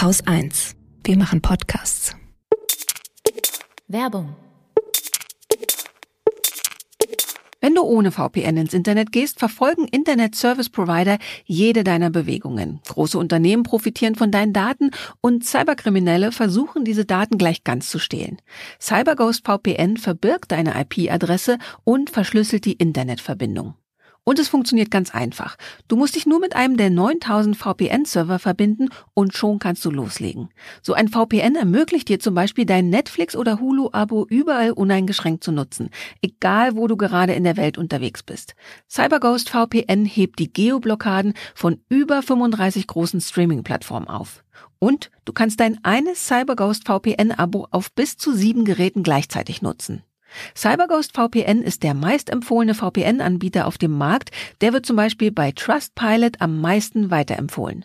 Haus 1. Wir machen Podcasts. Werbung. Wenn du ohne VPN ins Internet gehst, verfolgen Internet Service Provider jede deiner Bewegungen. Große Unternehmen profitieren von deinen Daten und Cyberkriminelle versuchen diese Daten gleich ganz zu stehlen. CyberGhost VPN verbirgt deine IP-Adresse und verschlüsselt die Internetverbindung. Und es funktioniert ganz einfach. Du musst dich nur mit einem der 9000 VPN-Server verbinden und schon kannst du loslegen. So ein VPN ermöglicht dir zum Beispiel dein Netflix- oder Hulu-Abo überall uneingeschränkt zu nutzen, egal wo du gerade in der Welt unterwegs bist. CyberGhost VPN hebt die Geoblockaden von über 35 großen Streaming-Plattformen auf. Und du kannst dein eines CyberGhost VPN-Abo auf bis zu sieben Geräten gleichzeitig nutzen. CyberGhost VPN ist der meistempfohlene VPN-Anbieter auf dem Markt. Der wird zum Beispiel bei Trustpilot am meisten weiterempfohlen.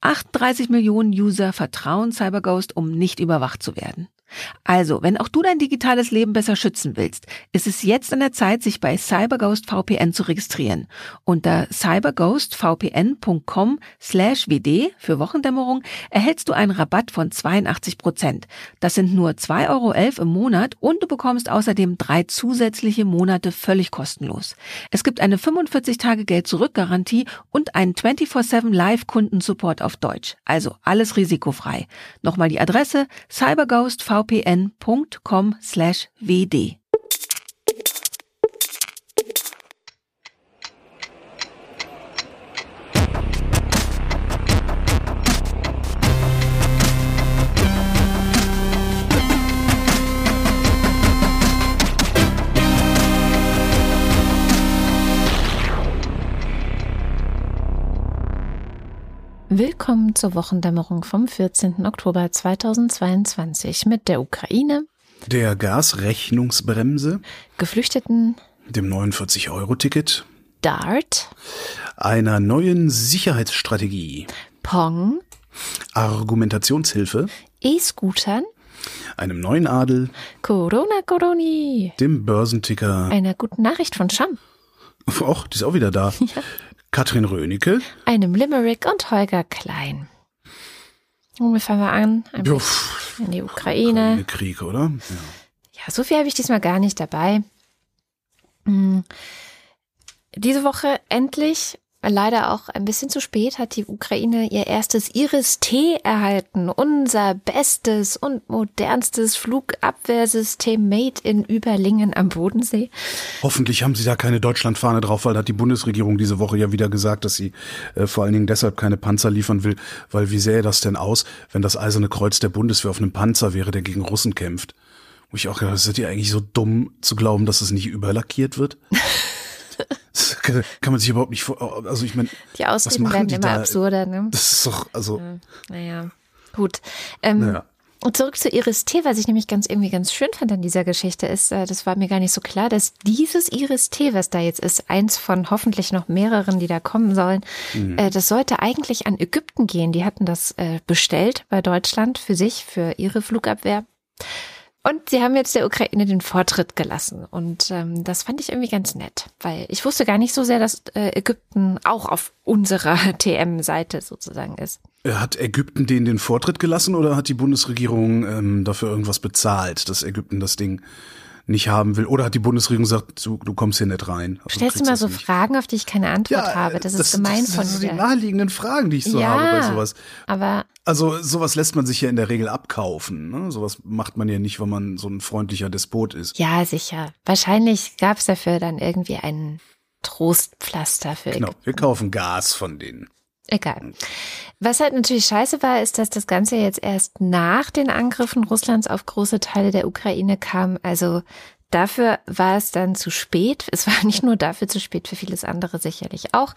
38 Millionen User vertrauen CyberGhost, um nicht überwacht zu werden. Also, wenn auch du dein digitales Leben besser schützen willst, ist es jetzt an der Zeit, sich bei CyberGhost VPN zu registrieren. Unter cyberghostvpn.com slash wd für Wochendämmerung erhältst du einen Rabatt von 82 Prozent. Das sind nur 2,11 Euro im Monat und du bekommst außerdem drei zusätzliche Monate völlig kostenlos. Es gibt eine 45-Tage-Geld-Zurück-Garantie und einen 24-7 Live-Kundensupport auf Deutsch. Also alles risikofrei. Nochmal die Adresse cyberghostvpn.com slash Willkommen zur Wochendämmerung vom 14. Oktober 2022 mit der Ukraine, der Gasrechnungsbremse, Geflüchteten, dem 49-Euro-Ticket, Dart, einer neuen Sicherheitsstrategie, Pong, Argumentationshilfe, E-Scootern, einem neuen Adel, Corona Coroni, dem Börsenticker, einer guten Nachricht von Scham, Och, die ist auch wieder da. Ja. Katrin Rönecke. einem Limerick und Holger Klein. Womit fangen wir an? Ein pff, in die Ukraine. Krieg, oder? Ja. Ja, so viel habe ich diesmal gar nicht dabei. Hm. Diese Woche endlich, leider auch ein bisschen zu spät, hat die Ukraine ihr erstes Iris-T erhalten. Unser bestes und modernstes Flugabwehrsystem made in Überlingen am Bodensee. Hoffentlich haben sie da keine Deutschlandfahne drauf, weil da hat die Bundesregierung diese Woche ja wieder gesagt, dass sie äh, vor allen Dingen deshalb keine Panzer liefern will, weil wie sähe das denn aus, wenn das Eiserne Kreuz der Bundeswehr auf einem Panzer wäre, der gegen Russen kämpft? Wo ich auch gedacht, seid ihr eigentlich so dumm zu glauben, dass es nicht überlackiert wird? Kann, kann man sich überhaupt nicht vor, also ich meine, Die Ausreden werden die immer da? absurder, ne? das ist doch, also, Naja, gut. Ähm, naja. Und zurück zu Iris T, was ich nämlich ganz irgendwie ganz schön fand an dieser Geschichte ist, äh, das war mir gar nicht so klar, dass dieses Iris T, was da jetzt ist, eins von hoffentlich noch mehreren, die da kommen sollen, äh, das sollte eigentlich an Ägypten gehen. Die hatten das äh, bestellt bei Deutschland für sich, für ihre Flugabwehr. Und sie haben jetzt der Ukraine den Vortritt gelassen. Und ähm, das fand ich irgendwie ganz nett, weil ich wusste gar nicht so sehr, dass äh, Ägypten auch auf unserer TM-Seite sozusagen ist. Äh, Hat Ägypten denen den Vortritt gelassen oder hat die Bundesregierung ähm, dafür irgendwas bezahlt, dass Ägypten das Ding nicht haben will? Oder hat die Bundesregierung gesagt, du, du kommst hier nicht rein? Also Stellst du mal das so nicht. Fragen, auf die ich keine Antwort habe? Das, ist gemein das von sind so die dir. naheliegenden Fragen, die ich so habe bei sowas. aber Also sowas lässt man sich ja in der Regel abkaufen. Ne? Sowas macht man ja nicht, wenn man so ein freundlicher Despot ist. ja, sicher. Wahrscheinlich gab es dafür dann irgendwie einen Trostpflaster für Genau, wir kaufen Gas von denen. Egal. Was halt natürlich scheiße war, ist, dass das Ganze jetzt erst nach den Angriffen Russlands auf große Teile der Ukraine kam. Also dafür war es dann zu spät. Es war nicht nur dafür zu spät, für vieles andere sicherlich auch.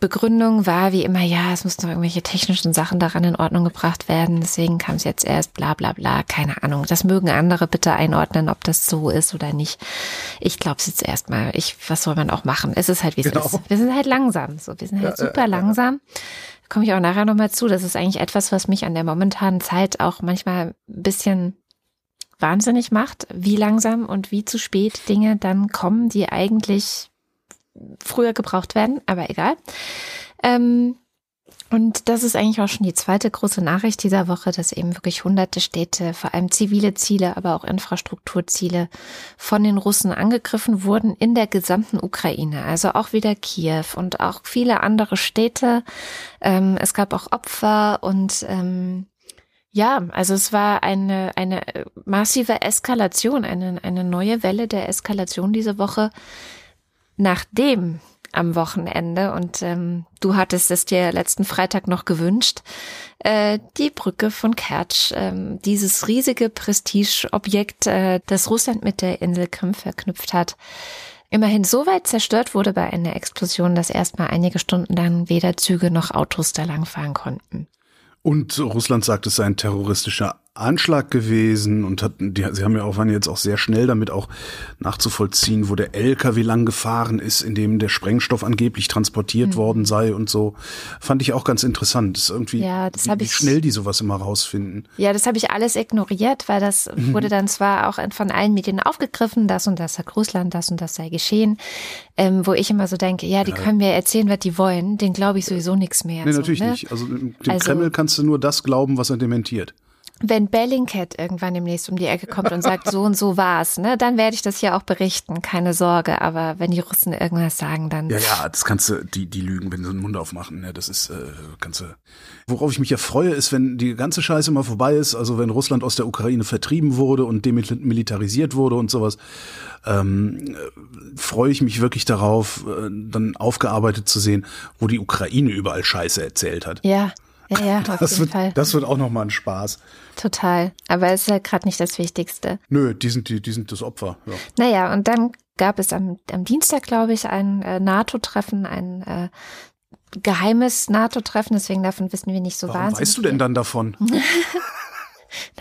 Begründung war wie immer, ja, es mussten noch irgendwelche technischen Sachen daran in Ordnung gebracht werden. Deswegen kam es jetzt erst, bla bla bla, keine Ahnung. Das mögen andere bitte einordnen, ob das so ist oder nicht. Ich glaube es jetzt erstmal. Ich, was soll man auch machen? Es ist halt, wie es Genau. ist. Wir sind halt langsam. So, wir sind halt super langsam. Da komme ich auch nachher nochmal zu. Das ist eigentlich etwas, was mich an der momentanen Zeit auch manchmal ein bisschen wahnsinnig macht, wie langsam und wie zu spät Dinge dann kommen, die eigentlich früher gebraucht werden, aber egal. Ähm, Und das ist eigentlich auch schon die zweite große Nachricht dieser Woche, dass eben wirklich hunderte Städte, vor allem zivile Ziele, aber auch Infrastrukturziele von den Russen angegriffen wurden in der gesamten Ukraine. Also auch wieder Kiew und auch viele andere Städte. Ähm, es gab auch Opfer und ähm, ja, also es war eine, eine massive Eskalation, eine, eine neue Welle der Eskalation diese Woche, nachdem am Wochenende und ähm, du hattest es dir letzten Freitag noch gewünscht, äh, die Brücke von Kertsch, ähm, dieses riesige Prestigeobjekt, äh, das Russland mit der Insel Krim verknüpft hat, immerhin so weit zerstört wurde bei einer Explosion, dass erstmal einige Stunden lang weder Züge noch Autos da langfahren konnten. Und Russland sagt, es sei ein terroristischer Anschlag gewesen und hatten, die, sie haben ja auch, waren jetzt auch sehr schnell damit auch nachzuvollziehen, wo der LKW lang gefahren ist, in dem der Sprengstoff angeblich transportiert mhm. worden sei und so. Fand ich auch ganz interessant. Das ist irgendwie, ja, das wie, wie ich, schnell die sowas immer rausfinden. Ja, das habe ich alles ignoriert, weil das mhm. wurde dann zwar auch von allen Medien aufgegriffen, das und das hat Russland, das und das sei geschehen, ähm, wo ich immer so denke, ja, die ja. können mir erzählen, was die wollen, den glaube ich sowieso nichts mehr. Nee, so, natürlich ne? nicht. Also dem also, Kreml kannst du nur das glauben, was er dementiert wenn Bellingcat irgendwann demnächst um die Ecke kommt und sagt, so und so war's, ne, dann werde ich das hier auch berichten, keine Sorge. Aber wenn die Russen irgendwas sagen, dann. Ja, ja, das kannst du, die, die lügen, wenn sie den Mund aufmachen, ne, das ist, äh, kannst du. Worauf ich mich ja freue, ist, wenn die ganze Scheiße mal vorbei ist, also wenn Russland aus der Ukraine vertrieben wurde und demilitarisiert wurde und sowas, ähm, freue ich mich wirklich darauf, äh, dann aufgearbeitet zu sehen, wo die Ukraine überall Scheiße erzählt hat. Ja. Ja, ja, auf das jeden wird, Fall. Das wird auch nochmal ein Spaß. Total. Aber es ist halt gerade nicht das Wichtigste. Nö, die sind, die, die sind das Opfer. Ja. Naja, und dann gab es am, am Dienstag, glaube ich, ein äh, NATO-Treffen, ein äh, geheimes NATO-Treffen, deswegen davon wissen wir nicht so Warum wahnsinnig. weißt du denn dann davon?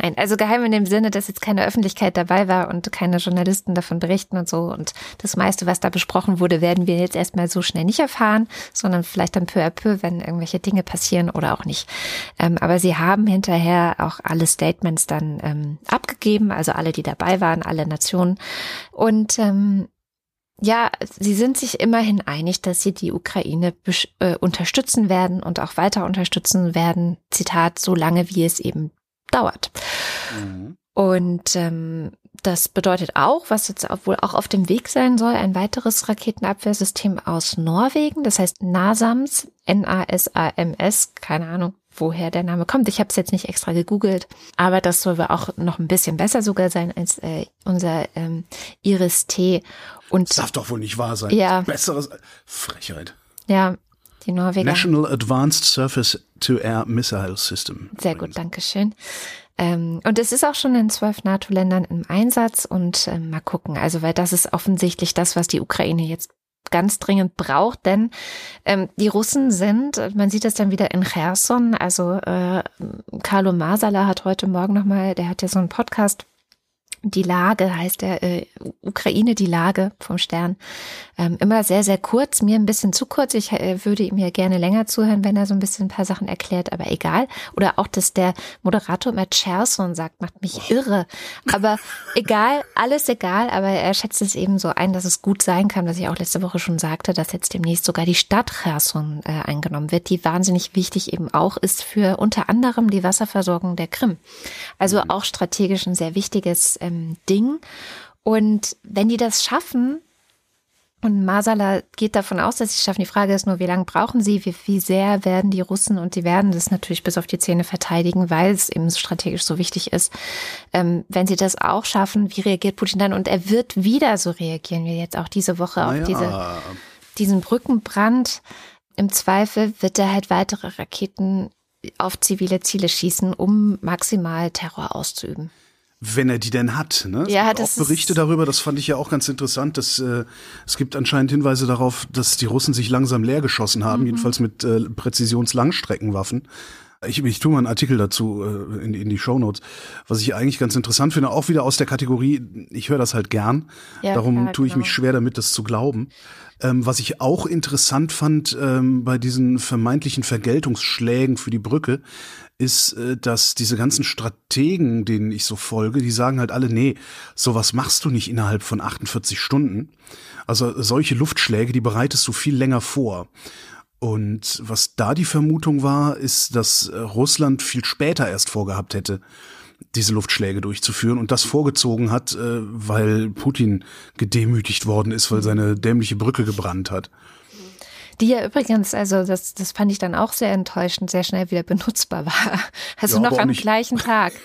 Nein, also geheim in dem Sinne, dass jetzt keine Öffentlichkeit dabei war und keine Journalisten davon berichten und so. Und das meiste, was da besprochen wurde, werden wir jetzt erstmal so schnell nicht erfahren, sondern vielleicht dann peu à peu, wenn irgendwelche Dinge passieren oder auch nicht. Ähm, aber sie haben hinterher auch alle Statements dann ähm, abgegeben, also alle, die dabei waren, alle Nationen. Und ähm, ja, sie sind sich immerhin einig, dass sie die Ukraine äh, unterstützen werden und auch weiter unterstützen werden. Zitat, so lange wie es eben dauert. Mhm. Und ähm, das bedeutet auch, was jetzt wohl auch auf dem Weg sein soll, ein weiteres Raketenabwehrsystem aus Norwegen, das heißt NASAMS, N-A-S-A-M-S, keine Ahnung, woher der Name kommt. Ich habe es jetzt nicht extra gegoogelt, aber das soll wohl auch noch ein bisschen besser sogar sein als äh, unser ähm, Iris-T. Und das darf doch wohl nicht wahr sein. Ja. Besseres Frechheit. Ja, die Norweger. National Advanced Surface to Air Missile System. Sehr gut, danke schön. Ähm, und es ist auch schon in zwölf NATO-Ländern im Einsatz und ähm, mal gucken. Also, weil das ist offensichtlich das, was die Ukraine jetzt ganz dringend braucht, denn ähm, die Russen sind, man sieht das dann wieder in Cherson, also äh, Carlo Masala hat heute Morgen nochmal, der hat ja so einen Podcast die Lage heißt der äh, Ukraine die Lage vom Stern ähm, immer sehr sehr kurz mir ein bisschen zu kurz. Ich äh, würde ihm ja gerne länger zuhören wenn er so ein bisschen ein paar Sachen erklärt aber egal. Oder auch dass der Moderator immer Cherson sagt macht mich irre. Aber egal alles egal aber er schätzt es eben so ein dass es gut sein kann was ich auch letzte Woche schon sagte dass jetzt demnächst sogar die Stadt Cherson äh, eingenommen wird die wahnsinnig wichtig eben auch ist für unter anderem die Wasserversorgung der Krim. Also auch strategisch ein sehr wichtiges ähm, Ding. Und wenn die das schaffen, und Masala geht davon aus, dass sie es schaffen. Die Frage ist nur, wie lange brauchen sie? Wie, wie sehr werden die Russen und die werden das natürlich bis auf die Zähne verteidigen, weil es eben strategisch so wichtig ist. Ähm, wenn sie das auch schaffen, wie reagiert Putin dann? Und er wird wieder so reagieren wie jetzt auch diese Woche auf Naja. diese, diesen Brückenbrand. Im Zweifel wird er halt weitere Raketen auf zivile Ziele schießen, um maximal Terror auszuüben. Wenn er die denn hat, ne? Es Ja, gibt das auch Berichte darüber, das fand ich ja auch ganz interessant, dass äh, es gibt anscheinend Hinweise darauf, dass die Russen sich langsam leer geschossen haben, Mhm. jedenfalls mit äh, Präzisionslangstreckenwaffen. Ich, ich tue mal einen Artikel dazu äh, in, die- in die Shownotes, was ich eigentlich ganz interessant finde, auch wieder aus der Kategorie, ich höre das halt gern, Ja, darum klar, tue ich genau. mich schwer damit, das zu glauben. Ähm, was ich auch interessant fand ähm, bei diesen vermeintlichen Vergeltungsschlägen für die Brücke, ist, äh, dass diese ganzen Strategen, denen ich so folge, die sagen halt alle, nee, sowas machst du nicht innerhalb von 48 Stunden. Also solche Luftschläge, die bereitest du viel länger vor. Und was da die Vermutung war, ist, dass äh, Russland viel später erst vorgehabt hätte, diese Luftschläge durchzuführen und das vorgezogen hat, äh, weil Putin gedemütigt worden ist, weil seine dämliche Brücke gebrannt hat. Die ja übrigens, also das, das fand ich dann auch sehr enttäuschend, sehr schnell wieder benutzbar war. Also ja, noch am nicht, gleichen Tag.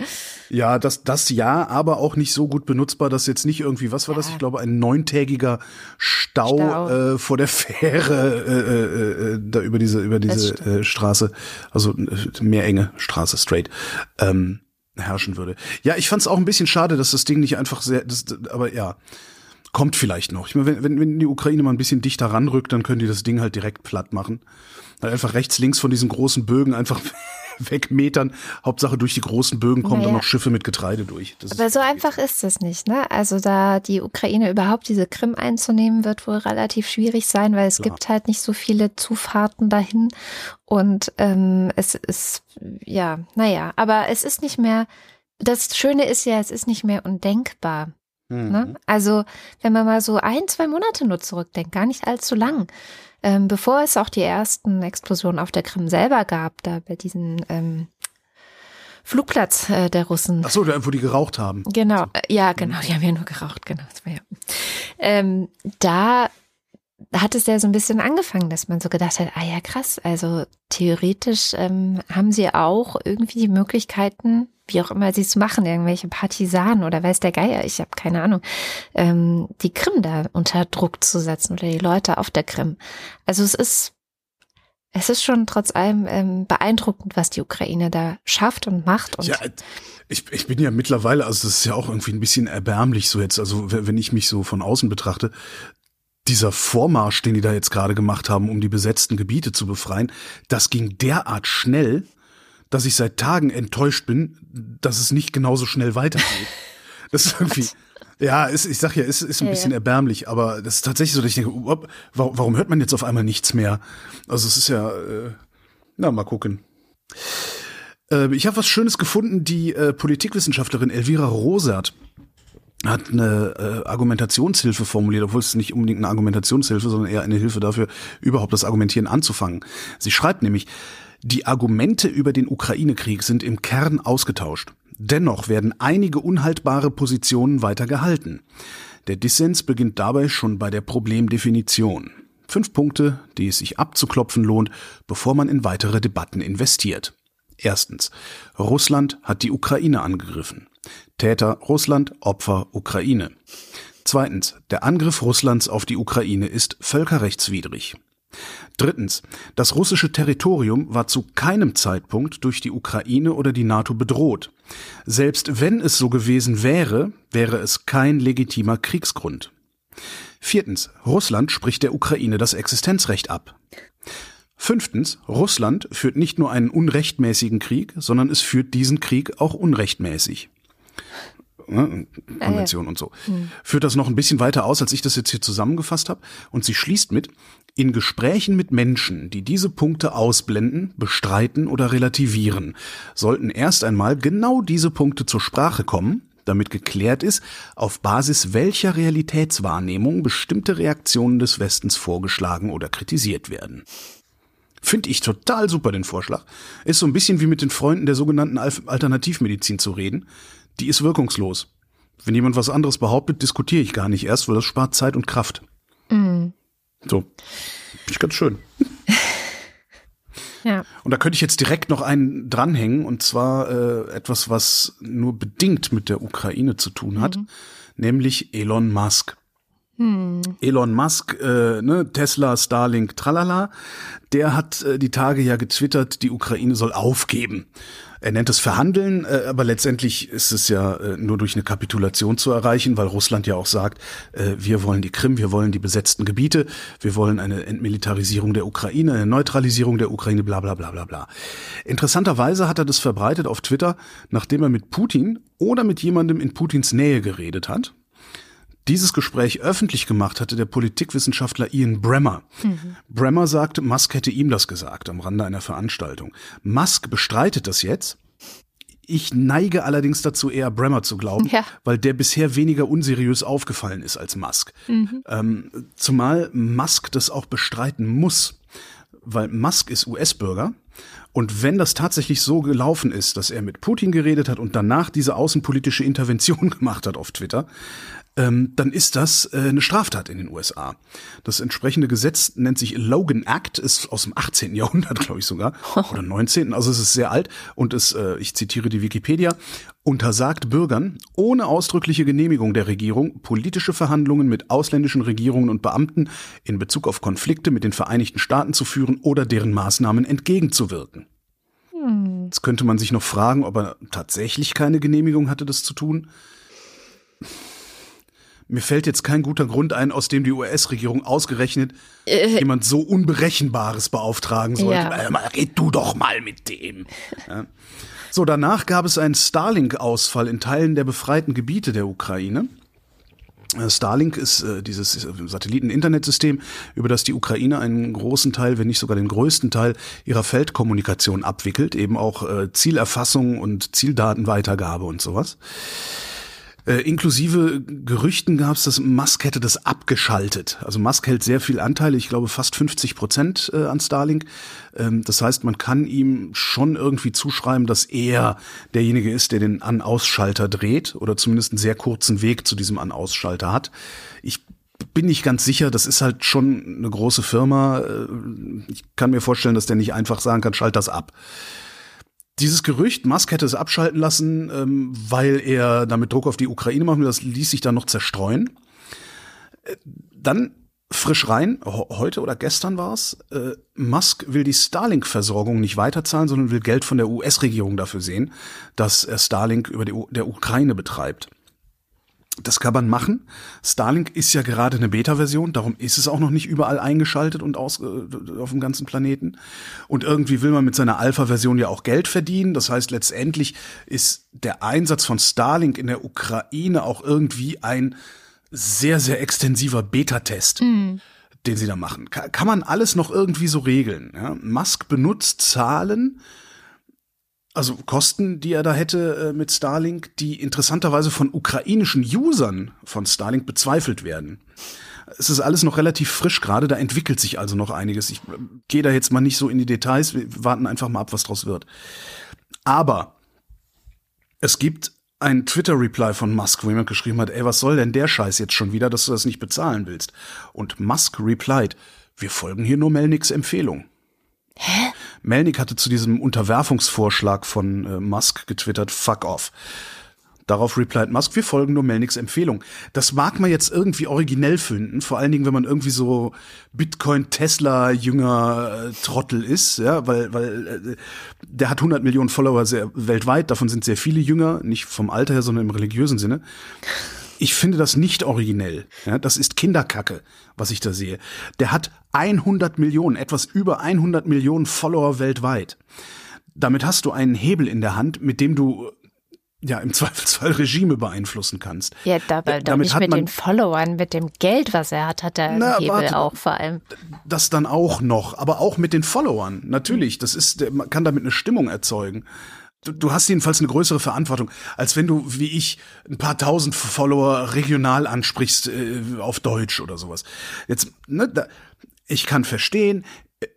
Ja, das, das ja, aber auch nicht so gut benutzbar, dass jetzt nicht irgendwie, was war ja. das? Ich glaube, ein neuntägiger Stau, Stau. Äh, vor der Fähre äh, äh, äh da über diese, über diese äh, Straße, also äh, mehr enge Straße, straight. Ähm, herrschen würde. Ja, ich fand es auch ein bisschen schade, dass das Ding nicht einfach sehr, das, aber ja, kommt vielleicht noch. Ich meine, wenn, wenn die Ukraine mal ein bisschen dichter ranrückt, dann können die das Ding halt direkt platt machen. Halt einfach rechts, links von diesen großen Bögen einfach wegmetern. Hauptsache durch die großen Bögen kommen naja. dann noch Schiffe mit Getreide durch. Das Aber so einfach ist es nicht, ne? Also da die Ukraine überhaupt diese Krim einzunehmen, wird wohl relativ schwierig sein, weil es Klar. gibt halt nicht so viele Zufahrten dahin. Und ähm, es ist, ja, naja, aber es ist nicht mehr, das Schöne ist ja, es ist nicht mehr undenkbar. Ne? Mhm. Ne? Also, wenn man mal so ein, zwei Monate nur zurückdenkt, gar nicht allzu lang, ähm, bevor es auch die ersten Explosionen auf der Krim selber gab, da bei diesen ähm, Flugplatz äh, der Russen. Ach so, wo die geraucht haben. Genau, äh, ja, genau, die haben ja nur geraucht, genau. Das war ja. Ähm, da hat es ja so ein bisschen angefangen, dass man so gedacht hat, ah ja, krass, also theoretisch ähm, haben sie auch irgendwie die Möglichkeiten, wie auch immer sie es machen, irgendwelche Partisanen oder weiß der Geier, ich habe keine Ahnung, ähm, die Krim da unter Druck zu setzen oder die Leute auf der Krim. Also es ist es ist schon trotz allem ähm, beeindruckend, was die Ukraine da schafft und macht. Und ja, ich, ich bin ja mittlerweile, also das ist ja auch irgendwie ein bisschen erbärmlich so jetzt, also wenn ich mich so von außen betrachte, dieser Vormarsch, den die da jetzt gerade gemacht haben, um die besetzten Gebiete zu befreien, das ging derart schnell, dass ich seit Tagen enttäuscht bin, dass es nicht genauso schnell weitergeht. Das ist irgendwie, ja, ist, ich sag ja, ist, ist ein ja, bisschen ja. erbärmlich, aber das ist tatsächlich so, dass ich denke, warum, warum hört man jetzt auf einmal nichts mehr? Also es ist ja, äh, na, mal gucken. Äh, ich habe was Schönes gefunden, die äh, Politikwissenschaftlerin Elvira Rosert hat eine äh, Argumentationshilfe formuliert, obwohl es nicht unbedingt eine Argumentationshilfe, sondern eher eine Hilfe dafür, überhaupt das Argumentieren anzufangen. Sie schreibt nämlich, die Argumente über den Ukraine-Krieg sind im Kern ausgetauscht. Dennoch werden einige unhaltbare Positionen weiter gehalten. Der Dissens beginnt dabei schon bei der Problemdefinition. Fünf Punkte, die es sich abzuklopfen lohnt, bevor man in weitere Debatten investiert. Erstens. Russland hat die Ukraine angegriffen. Täter Russland, Opfer Ukraine. Zweitens. Der Angriff Russlands auf die Ukraine ist völkerrechtswidrig. Drittens. Das russische Territorium war zu keinem Zeitpunkt durch die Ukraine oder die NATO bedroht. Selbst wenn es so gewesen wäre, wäre es kein legitimer Kriegsgrund. Viertens. Russland spricht der Ukraine das Existenzrecht ab. Fünftens. Russland führt nicht nur einen unrechtmäßigen Krieg, sondern es führt diesen Krieg auch unrechtmäßig ne, Konvention ja. und so. Hm. Führt das noch ein bisschen weiter aus, als ich das jetzt hier zusammengefasst habe. Und sie schließt mit, in Gesprächen mit Menschen, die diese Punkte ausblenden, bestreiten oder relativieren, sollten erst einmal genau diese Punkte zur Sprache kommen, damit geklärt ist, auf Basis welcher Realitätswahrnehmung bestimmte Reaktionen des Westens vorgeschlagen oder kritisiert werden. Finde ich total super den Vorschlag. Ist so ein bisschen wie mit den Freunden der sogenannten Alternativmedizin zu reden die ist wirkungslos. Wenn jemand was anderes behauptet, diskutiere ich gar nicht erst, weil das spart Zeit und Kraft. Mhm. So. Finde ich ganz schön. ja. Und da könnte ich jetzt direkt noch einen dranhängen, und zwar äh, etwas, was nur bedingt mit der Ukraine zu tun hat, mhm. nämlich Elon Musk. Hm. Elon Musk, äh, ne, Tesla, Starlink, tralala, der hat äh, die Tage ja getwittert, die Ukraine soll aufgeben. Er nennt es Verhandeln, äh, aber letztendlich ist es ja äh, nur durch eine Kapitulation zu erreichen, weil Russland ja auch sagt, äh, wir wollen die Krim, wir wollen die besetzten Gebiete, wir wollen eine Entmilitarisierung der Ukraine, eine Neutralisierung der Ukraine, bla bla bla bla bla. Interessanterweise hat er das verbreitet auf Twitter, nachdem er mit Putin oder mit jemandem in Putins Nähe geredet hat. Dieses Gespräch öffentlich gemacht hatte der Politikwissenschaftler Ian Bremmer. Mhm. Bremmer sagte, Musk hätte ihm das gesagt am Rande einer Veranstaltung. Musk bestreitet das jetzt. Ich neige allerdings dazu, eher Bremmer zu glauben, ja. weil der bisher weniger unseriös aufgefallen ist als Musk. Mhm. Ähm, zumal Musk das auch bestreiten muss weil Musk ist US-Bürger. Und wenn das tatsächlich so gelaufen ist, dass er mit Putin geredet hat und danach diese außenpolitische Intervention gemacht hat auf Twitter, ähm, dann ist das äh, eine Straftat in den USA. Das entsprechende Gesetz nennt sich Logan Act, ist aus dem 18. Jahrhundert, glaube ich sogar, oder 19. Also es ist sehr alt und es, äh, ich zitiere die Wikipedia, untersagt Bürgern ohne ausdrückliche Genehmigung der Regierung politische Verhandlungen mit ausländischen Regierungen und Beamten in Bezug auf Konflikte mit den Vereinigten Staaten zu führen oder deren Maßnahmen entgegenzuwirken. Hm. Jetzt könnte man sich noch fragen, ob er tatsächlich keine Genehmigung hatte, das zu tun mir fällt jetzt kein guter Grund ein, aus dem die US-Regierung ausgerechnet äh, jemand so Unberechenbares beauftragen sollte. Ja. Äh, red du doch mal mit dem. Ja. So, danach gab es einen Starlink-Ausfall in Teilen der befreiten Gebiete der Ukraine. Äh, Starlink ist äh, dieses Satelliten-Internetsystem, über das die Ukraine einen großen Teil, wenn nicht sogar den größten Teil ihrer Feldkommunikation abwickelt, eben auch äh, Zielerfassung und Zieldatenweitergabe und sowas. Äh, inklusive Gerüchten gab es, dass Musk hätte das abgeschaltet. Also Musk hält sehr viel Anteile, ich glaube fast 50 Prozent äh, an Starlink. Ähm, das heißt, man kann ihm schon irgendwie zuschreiben, dass er derjenige ist, der den An-Ausschalter dreht oder zumindest einen sehr kurzen Weg zu diesem An-Ausschalter hat. Ich bin nicht ganz sicher, das ist halt schon eine große Firma. Äh, ich kann mir vorstellen, dass der nicht einfach sagen kann, schalt das ab dieses Gerücht, Musk hätte es abschalten lassen, ähm, weil er damit Druck auf die Ukraine machen will, das ließ sich dann noch zerstreuen. Äh, dann frisch rein, heute oder gestern war es, äh, Musk will die Starlink-Versorgung nicht weiterzahlen, sondern will Geld von der US-Regierung dafür sehen, dass er Starlink über die U der Ukraine betreibt. Das kann man machen. Starlink ist ja gerade eine Beta-Version, darum ist es auch noch nicht überall eingeschaltet und aus, äh, auf dem ganzen Planeten. Und irgendwie will man mit seiner Alpha-Version ja auch Geld verdienen. Das heißt, letztendlich ist der Einsatz von Starlink in der Ukraine auch irgendwie ein sehr, sehr extensiver Beta-Test. Mhm den sie da machen. Kann, man alles noch irgendwie so regeln. Ja? Musk benutzt Zahlen, also Kosten, die er da hätte äh, mit Starlink, die interessanterweise von ukrainischen Usern von Starlink bezweifelt werden. Es ist alles noch relativ frisch gerade, da entwickelt sich also noch einiges. Ich äh, gehe da jetzt mal nicht so in die Details, wir warten einfach mal ab, was draus wird. Aber es gibt ein Twitter-Reply von Musk, wo jemand geschrieben hat, ey, was soll denn der Scheiß jetzt schon wieder, dass du das nicht bezahlen willst? Und Musk replied, wir folgen hier nur Melniks Empfehlung. Hä? Melnick hatte zu diesem Unterwerfungsvorschlag von äh, Musk getwittert, fuck off. Darauf replied Musk, wir folgen nur Melnicks Empfehlung. Das mag man jetzt irgendwie originell finden, vor allen Dingen, wenn man irgendwie so Bitcoin-Tesla-Jünger äh, Trottel ist, ja, weil, weil äh, der hat 100 Millionen Follower sehr, weltweit, davon sind sehr viele Jünger, nicht vom Alter her, sondern im religiösen Sinne. Ich finde das nicht originell. Ja, das ist Kinderkacke, was ich da sehe. Der hat 100 Millionen, etwas über 100 Millionen Follower weltweit. Damit hast du einen Hebel in der Hand, mit dem du ja im Zweifelsfall Regime beeinflussen kannst. Ja, dabei doch nicht mit den Followern, mit dem Geld, was er hat, hat er na, einen Hebel warte, auch vor allem. Das dann auch noch, aber auch mit den Followern. Natürlich, das ist, man kann damit eine Stimmung erzeugen du, du hast jedenfalls eine größere Verantwortung, als wenn du, wie ich, ein paar tausend Follower regional ansprichst äh, auf Deutsch oder sowas. Jetzt, ne, da, ich kann verstehen,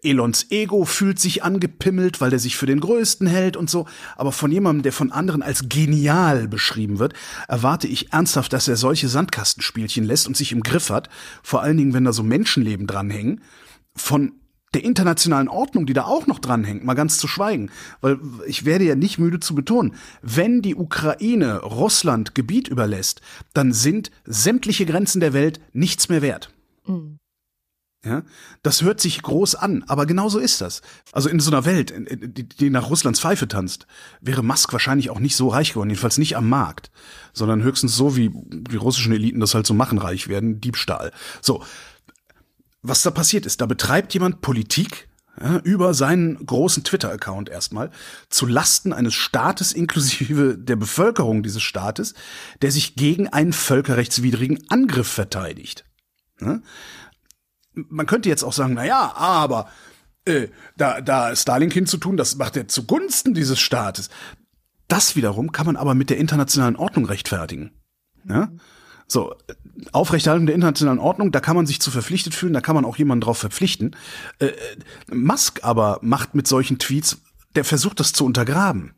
Elons Ego fühlt sich angepimmelt, weil er sich für den Größten hält und so. Aber von jemandem, der von anderen als genial beschrieben wird, erwarte ich ernsthaft, dass er solche Sandkastenspielchen lässt und sich im Griff hat. Vor allen Dingen, wenn da so Menschenleben dranhängen. Von der internationalen Ordnung, die da auch noch dranhängt, mal ganz zu schweigen. Weil ich werde ja nicht müde zu betonen, wenn die Ukraine Russland Gebiet überlässt, dann sind sämtliche Grenzen der Welt nichts mehr wert. Mhm. Ja, das hört sich groß an, aber genau so ist das. Also in so einer Welt, die nach Russlands Pfeife tanzt, wäre Musk wahrscheinlich auch nicht so reich geworden, jedenfalls nicht am Markt, sondern höchstens so, wie die russischen Eliten das halt so machen, reich werden, Diebstahl. So, was da passiert ist. Da betreibt jemand Politik ja, über seinen großen Twitter-Account erstmal zu Lasten eines Staates inklusive der Bevölkerung dieses Staates, der sich gegen einen völkerrechtswidrigen Angriff verteidigt. Ja? Man könnte jetzt auch sagen, na ja, aber äh, da, da Starlink hinzutun, das macht er zugunsten dieses Staates. Das wiederum kann man aber mit der internationalen Ordnung rechtfertigen. Ja? So, Aufrechterhaltung der internationalen Ordnung, da kann man sich zu verpflichtet fühlen, da kann man auch jemanden drauf verpflichten. Äh, Musk aber macht mit solchen Tweets, der versucht das zu untergraben.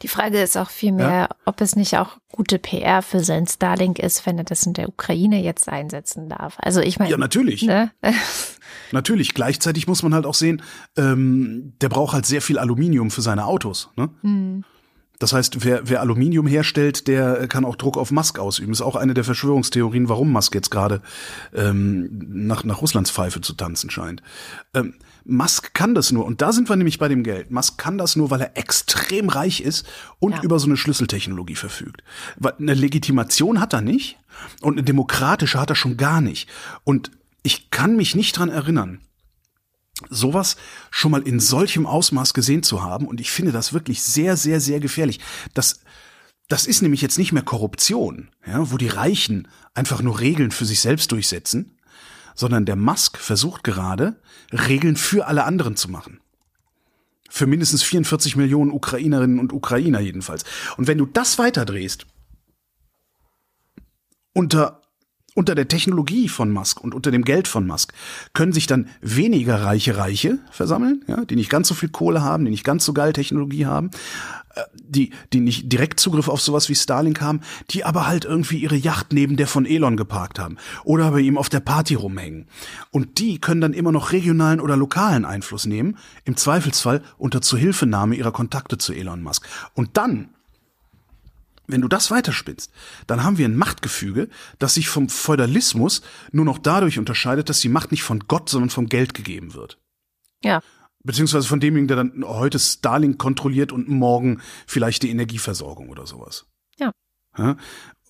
Die Frage ist auch vielmehr, ja. ob es nicht auch gute PR für sein Starlink ist, wenn er das in der Ukraine jetzt einsetzen darf. Also ich meine. Ja, natürlich. Ne? natürlich. Gleichzeitig muss man halt auch sehen, ähm, der braucht halt sehr viel Aluminium für seine Autos. Ne? Hm. Das heißt, wer, wer Aluminium herstellt, der kann auch Druck auf Musk ausüben. Ist auch eine der Verschwörungstheorien, warum Musk jetzt gerade ähm, nach, nach Russlands Pfeife zu tanzen scheint. Ähm, Musk kann das nur, und da sind wir nämlich bei dem Geld. Musk kann das nur, weil er extrem reich ist und ja. über so eine Schlüsseltechnologie verfügt. Eine Legitimation hat er nicht und eine demokratische hat er schon gar nicht. Und ich kann mich nicht dran erinnern, sowas schon mal in solchem Ausmaß gesehen zu haben. Und ich finde das wirklich sehr, sehr, sehr gefährlich. Das, das ist nämlich jetzt nicht mehr Korruption, ja, wo die Reichen einfach nur Regeln für sich selbst durchsetzen, sondern der Musk versucht gerade, Regeln für alle anderen zu machen. Für mindestens 44 Millionen Ukrainerinnen und Ukrainer jedenfalls. Und wenn du das weiterdrehst, unter unter der Technologie von Musk und unter dem Geld von Musk können sich dann weniger reiche Reiche versammeln, ja, die nicht ganz so viel Kohle haben, die nicht ganz so geil Technologie haben, äh, die, die nicht direkt Zugriff auf sowas wie Starlink haben, die aber halt irgendwie ihre Yacht neben der von Elon geparkt haben oder bei ihm auf der Party rumhängen. Und die können dann immer noch regionalen oder lokalen Einfluss nehmen, im Zweifelsfall unter Zuhilfenahme ihrer Kontakte zu Elon Musk. Und dann wenn du das weiterspinnst, dann haben wir ein Machtgefüge, das sich vom Feudalismus nur noch dadurch unterscheidet, dass die Macht nicht von Gott, sondern vom Geld gegeben wird. Ja. Beziehungsweise von demjenigen, der dann heute Starlink kontrolliert und morgen vielleicht die Energieversorgung oder sowas. Ja. ja?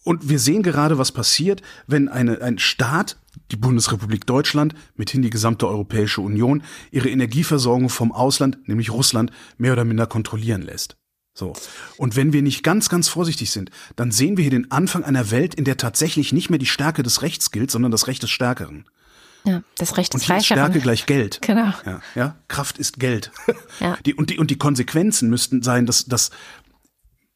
Und wir sehen gerade, was passiert, wenn eine, ein Staat, die Bundesrepublik Deutschland, mithin die gesamte Europäische Union, ihre Energieversorgung vom Ausland, nämlich Russland, mehr oder minder kontrollieren lässt. So. Und wenn wir nicht ganz, ganz vorsichtig sind, dann sehen wir hier den Anfang einer Welt, in der tatsächlich nicht mehr die Stärke des Rechts gilt, sondern das Recht des Stärkeren. Ja, das Recht des und hier Stärke gleich Geld. Genau. Ja, ja, Kraft ist Geld. Ja. Die, und, die, und die Konsequenzen müssten sein, dass, dass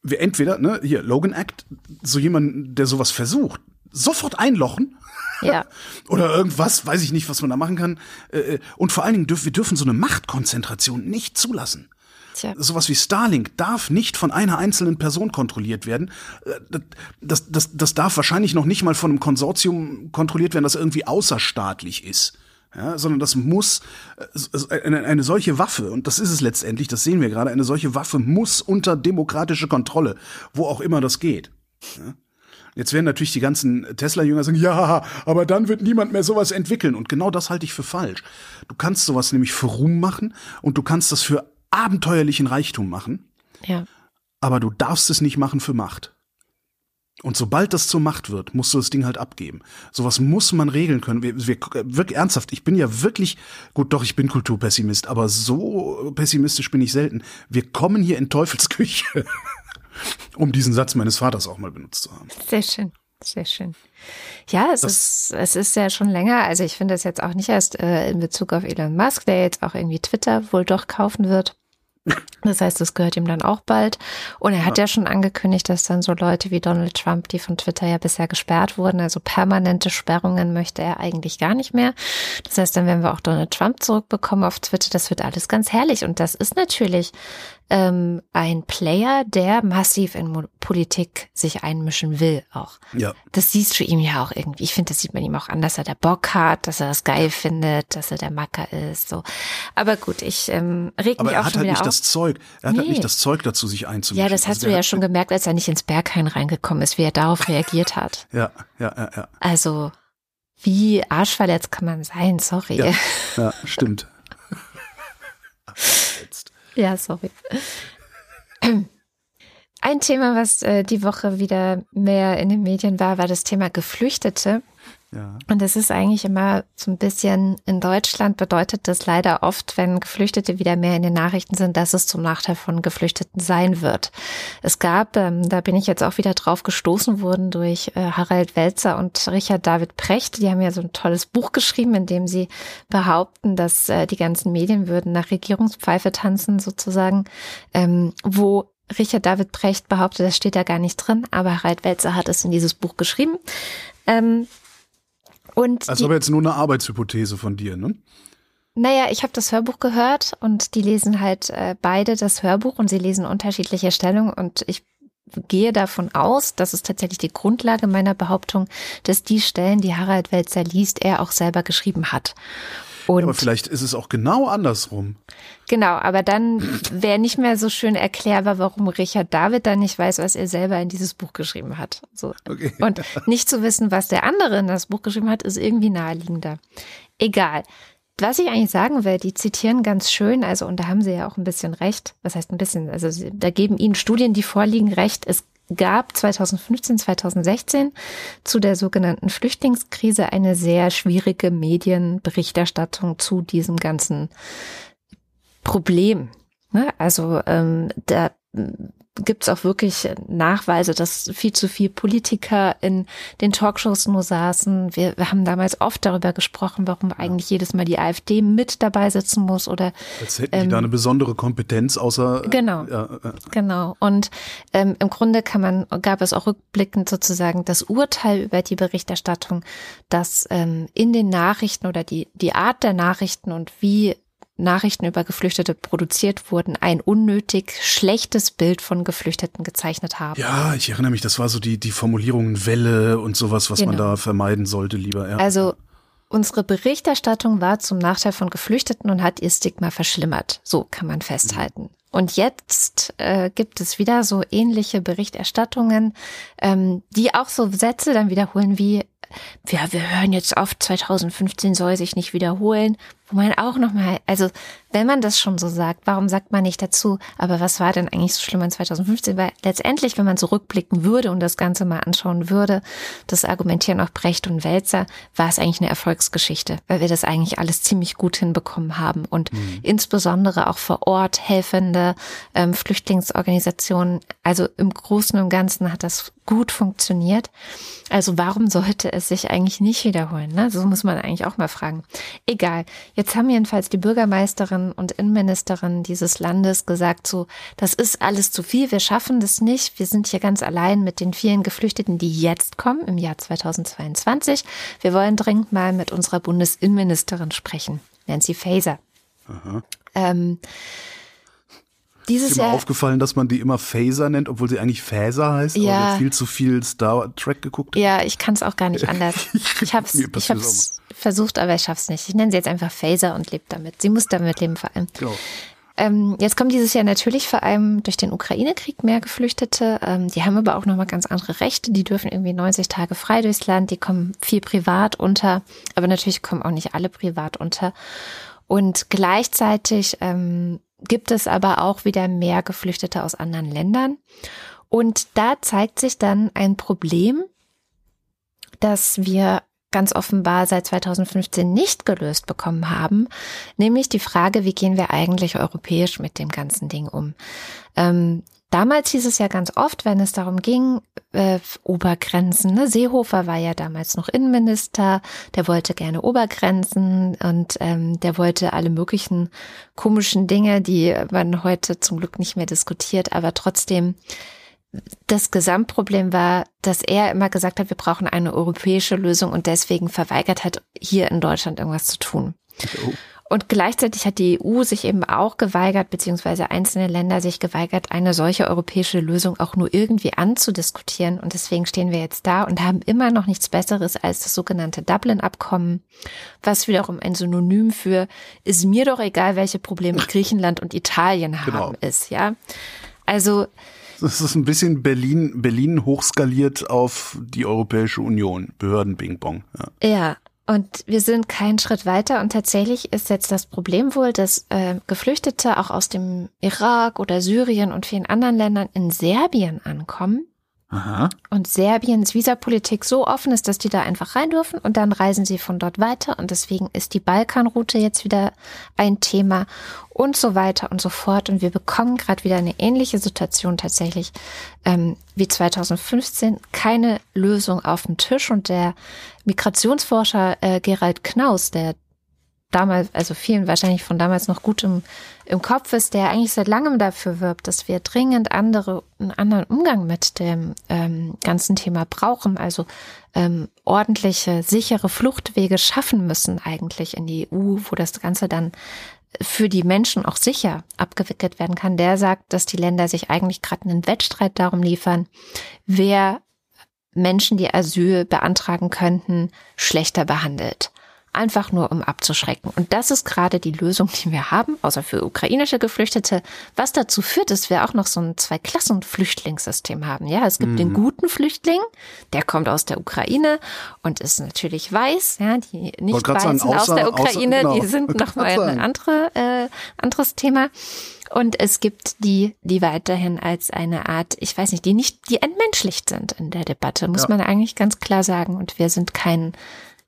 wir entweder, ne, hier, Logan Act, so jemand, der sowas versucht, sofort einlochen. Ja. Oder irgendwas, weiß ich nicht, was man da machen kann. Äh, äh, und vor allen Dingen dürfen wir dürfen so eine Machtkonzentration nicht zulassen. Tja. Sowas wie Starlink darf nicht von einer einzelnen Person kontrolliet werden. Äh, das, das, das darf wahrscheinlich noch nicht mal von einem Konsortium kontrolliert werden, das irgendwie außerstaatlich ist. Ja, sondern das muss äh, eine, eine solche Waffe, und das ist es letztendlich, das sehen wir gerade, eine solche Waffe muss unter demokratische Kontrolle, wo auch immer das geht. Ja? Jetzt werden natürlich die ganzen Tesla-Jünger sagen, ja, aber dann wird niemand mehr sowas entwickeln. Und genau das halte ich für falsch. Du kannst sowas nämlich für Ruhm machen und du kannst das für abenteuerlichen Reichtum machen. Ja. Aber du darfst es nicht machen für Macht. Und sobald das zur Macht wird, musst du das Ding halt abgeben. Sowas muss man regeln können. Wir, wir, wirklich ernsthaft, ich bin ja wirklich, gut, doch, ich bin Kulturpessimist, aber so pessimistisch bin ich selten. Wir kommen hier in Teufelsküche, um diesen Satz meines Vaters auch mal benutzt zu haben. Sehr schön. Sehr schön. Ja, es ist, es ist ja schon länger. Also ich finde es jetzt auch nicht erst äh, in Bezug auf Elon Musk, der jetzt auch irgendwie Twitter wohl doch kaufen wird. Das heißt, das gehört ihm dann auch bald. Und er hat ja. ja schon angekündigt, dass dann so Leute wie Donald Trump, die von Twitter ja bisher gesperrt wurden, also permanente Sperrungen möchte er eigentlich gar nicht mehr. Das heißt, dann werden wir auch Donald Trump zurückbekommen auf Twitter. Das wird alles ganz herrlich. Und das ist natürlich ähm, ein Player, der massiv in Politik sich einmischen will auch. Ja. Das siehst du ihm ja auch irgendwie. Ich finde, das sieht man ihm auch an, dass er da Bock hat, dass er das geil findet, dass er der Macker ist. So. Aber gut, ich ähm, reg Aber mich auch hat schon halt wieder nicht auf. das Zeug. Er hat nee. halt nicht das Zeug dazu, sich einzumischen. Ja, das hast also du ja schon gemerkt, als er nicht ins Berghain reingekommen ist, wie er darauf reagiert hat. Ja, ja, ja, ja. Also, wie arschverletzt kann man sein? Sorry. Ja, ja stimmt. Ja, sorry. Ein Thema, was äh, die Woche wieder mehr in den Medien war, war das Thema Geflüchtete. Ja. Und das ist eigentlich immer so ein bisschen, in Deutschland bedeutet das leider oft, wenn Geflüchtete wieder mehr in den Nachrichten sind, dass es zum Nachteil von Geflüchteten sein wird. Es gab, ähm, da bin ich jetzt auch wieder drauf gestoßen worden durch äh, Harald Welzer und Richard David Precht. Die haben ja so ein tolles Buch geschrieben, in dem sie behaupten, dass äh, die ganzen Medien würden nach Regierungspfeife tanzen sozusagen, ähm, wo Richard David Precht behauptet, das steht da gar nicht drin, aber Harald Welzer hat es in dieses Buch geschrieben. Ähm, und also aber jetzt nur eine Arbeitshypothese von dir, ne? Naja, ich habe das Hörbuch gehört und die lesen halt äh, beide das Hörbuch und sie lesen unterschiedliche Stellungen und ich gehe davon aus, das ist tatsächlich die Grundlage meiner Behauptung, dass die Stellen, die Harald Welzer liest, er auch selber geschrieben hat. Und aber vielleicht ist es auch genau andersrum. Genau, aber dann wäre nicht mehr so schön erklärbar, warum Richard David dann nicht weiß, was er selber in dieses Buch geschrieben hat. So. Okay. Und nicht zu wissen, was der andere in das Buch geschrieben hat, ist irgendwie naheliegender. Egal. Was ich eigentlich sagen will, die zitieren ganz schön, also und da haben sie ja auch ein bisschen recht. Was heißt ein bisschen? Also da geben ihnen Studien, die vorliegen, recht. Es gab 2015, 2016 zu der sogenannten Flüchtlingskrise eine sehr schwierige Medienberichterstattung zu diesem ganzen Problem. Ne? Also ähm, da gibt es auch wirklich Nachweise, dass viel zu viel Politiker in den Talkshows nur saßen. Wir, wir haben damals oft darüber gesprochen, warum eigentlich jedes Mal die AfD mit dabei sitzen muss oder als hätten ähm, die da eine besondere Kompetenz außer genau ja, ja. genau und ähm, im Grunde kann man gab es auch rückblickend sozusagen das Urteil über die Berichterstattung, dass ähm, in den Nachrichten oder die die Art der Nachrichten und wie Nachrichten über Geflüchtete produziert wurden, ein unnötig schlechtes Bild von Geflüchteten gezeichnet haben. Ja, ich erinnere mich, das war so die, die Formulierung Welle und sowas, was genau. man da vermeiden sollte, lieber. Ja. Also unsere Berichterstattung war zum Nachteil von Geflüchteten und hat ihr Stigma verschlimmert. So kann man festhalten. Und jetzt äh, gibt es wieder so ähnliche Berichterstattungen, ähm, die auch so Sätze dann wiederholen wie, ja, wir hören jetzt oft, 2015 soll sich nicht wiederholen, wo man auch nochmal, also wenn man das schon so sagt, warum sagt man nicht dazu, aber was war denn eigentlich so schlimm in 2015? Weil letztendlich, wenn man zurückblicken würde und das Ganze mal anschauen würde, das Argumentieren auch Brecht und Wälzer, war es eigentlich eine Erfolgsgeschichte, weil wir das eigentlich alles ziemlich gut hinbekommen haben und mhm. insbesondere auch vor Ort helfende ähm, Flüchtlingsorganisationen, also im Großen und Ganzen hat das gut funktioniert. Also warum sollte es sich eigentlich nicht wiederholen? Ne? So muss man eigentlich auch mal fragen. Egal. Jetzt haben jedenfalls die Bürgermeisterin und Innenministerin dieses Landes gesagt, so, das ist alles zu viel, wir schaffen das nicht. Wir sind hier ganz allein mit den vielen Geflüchteten, die jetzt kommen, im Jahr 2022. Wir wollen dringend mal mit unserer Bundesinnenministerin sprechen, Nancy Faeser. Aha. Ähm, dieses ist mir aufgefallen, dass man die immer Phaser nennt, obwohl sie eigentlich Phaser heißt, ja. aber viel zu viel Star Trek geguckt. Ja, ich kann es auch gar nicht anders. ich habe ich hab's versucht, aber ich schaff's nicht. Ich nenne sie jetzt einfach Phaser und lebe damit. Sie muss damit leben vor allem. Genau. Ähm, jetzt kommen dieses Jahr natürlich vor allem durch den Ukraine-Krieg mehr Geflüchtete. Ähm, die haben aber auch nochmal ganz andere Rechte. Die dürfen irgendwie 90 Tage frei durchs Land. Die kommen viel privat unter. Aber natürlich kommen auch nicht alle privat unter. Und gleichzeitig ähm, gibt es aber auch wieder mehr Geflüchtete aus anderen Ländern. Und da zeigt sich dann ein Problem, das wir ganz offenbar seit 2015 nicht gelöst bekommen haben, nämlich die Frage, wie gehen wir eigentlich europäisch mit dem ganzen Ding um? Ähm, Damals hieß es ja ganz oft, wenn es darum ging, äh, Obergrenzen. Ne? Seehofer war ja damals noch Innenminister, der wollte gerne Obergrenzen und ähm, der wollte alle möglichen komischen Dinge, die man heute zum Glück nicht mehr diskutiert, aber trotzdem das Gesamtproblem war, dass er immer gesagt hat, wir brauchen eine europäische Lösung und deswegen verweigert hat, hier in Deutschland irgendwas zu tun. Oh. Und gleichzeitig hat die EU sich eben auch geweigert, beziehungsweise einzelne Länder sich geweigert, eine solche europäische Lösung auch nur irgendwie anzudiskutieren. Und deswegen stehen wir jetzt da und haben immer noch nichts Besseres als das sogenannte Dublin-Abkommen, was wiederum ein Synonym für ist mir doch egal, welche Probleme Griechenland und Italien haben genau. ist, ja. Also, das ist ein bisschen Berlin, Berlin hochskaliert auf die Europäische Union, Behörden Bing Bong. Ja. ja, und wir sind keinen Schritt weiter. Und tatsächlich ist jetzt das Problem wohl, dass äh, Geflüchtete auch aus dem Irak oder Syrien und vielen anderen Ländern in Serbien ankommen Aha. Und Serbiens Visapolitik so offen ist, dass die da einfach rein dürfen und dann reisen sie von dort weiter und deswegen ist die Balkanroute jetzt wieder ein Thema und so weiter und so fort. Und wir bekommen gerade wieder eine ähnliche Situation tatsächlich ähm, wie 2015. Keine Lösung auf dem Tisch und der Migrationsforscher äh, Gerald Knaus, der damals, also vielen wahrscheinlich von damals noch gut im, Kopf ist, der eigentlich seit langem dafür wirbt, dass wir dringend andere, einen anderen Umgang mit dem ähm, ganzen Thema brauchen, also ähm, ordentliche, sichere Fluchtwege schaffen müssen eigentlich in die EU, wo das Ganze dann für die Menschen auch sicher abgewickelt werden kann, der sagt, dass die Länder sich eigentlich gerade einen Wettstreit darum liefern, wer Menschen, die Asyl beantragen könnten, schlechter behandelt einfach nur um abzuschrecken. Und das ist gerade die Lösung, die wir haben, außer für ukrainische Geflüchtete, was dazu führt, dass wir auch noch so ein Zwei-Klassen-Flüchtlingssystem haben. Ja, es gibt mhm. den guten Flüchtling, der kommt aus der Ukraine und ist natürlich weiß. Ja, die nicht Weißen sagen, außer, aus der Ukraine, außer, genau. die sind nochmal ein andere, äh, anderes Thema. Und es gibt die, die weiterhin als eine Art, ich weiß nicht, die nicht, die entmenschlicht sind in der Debatte, muss ja. man eigentlich ganz klar sagen. Und wir sind kein,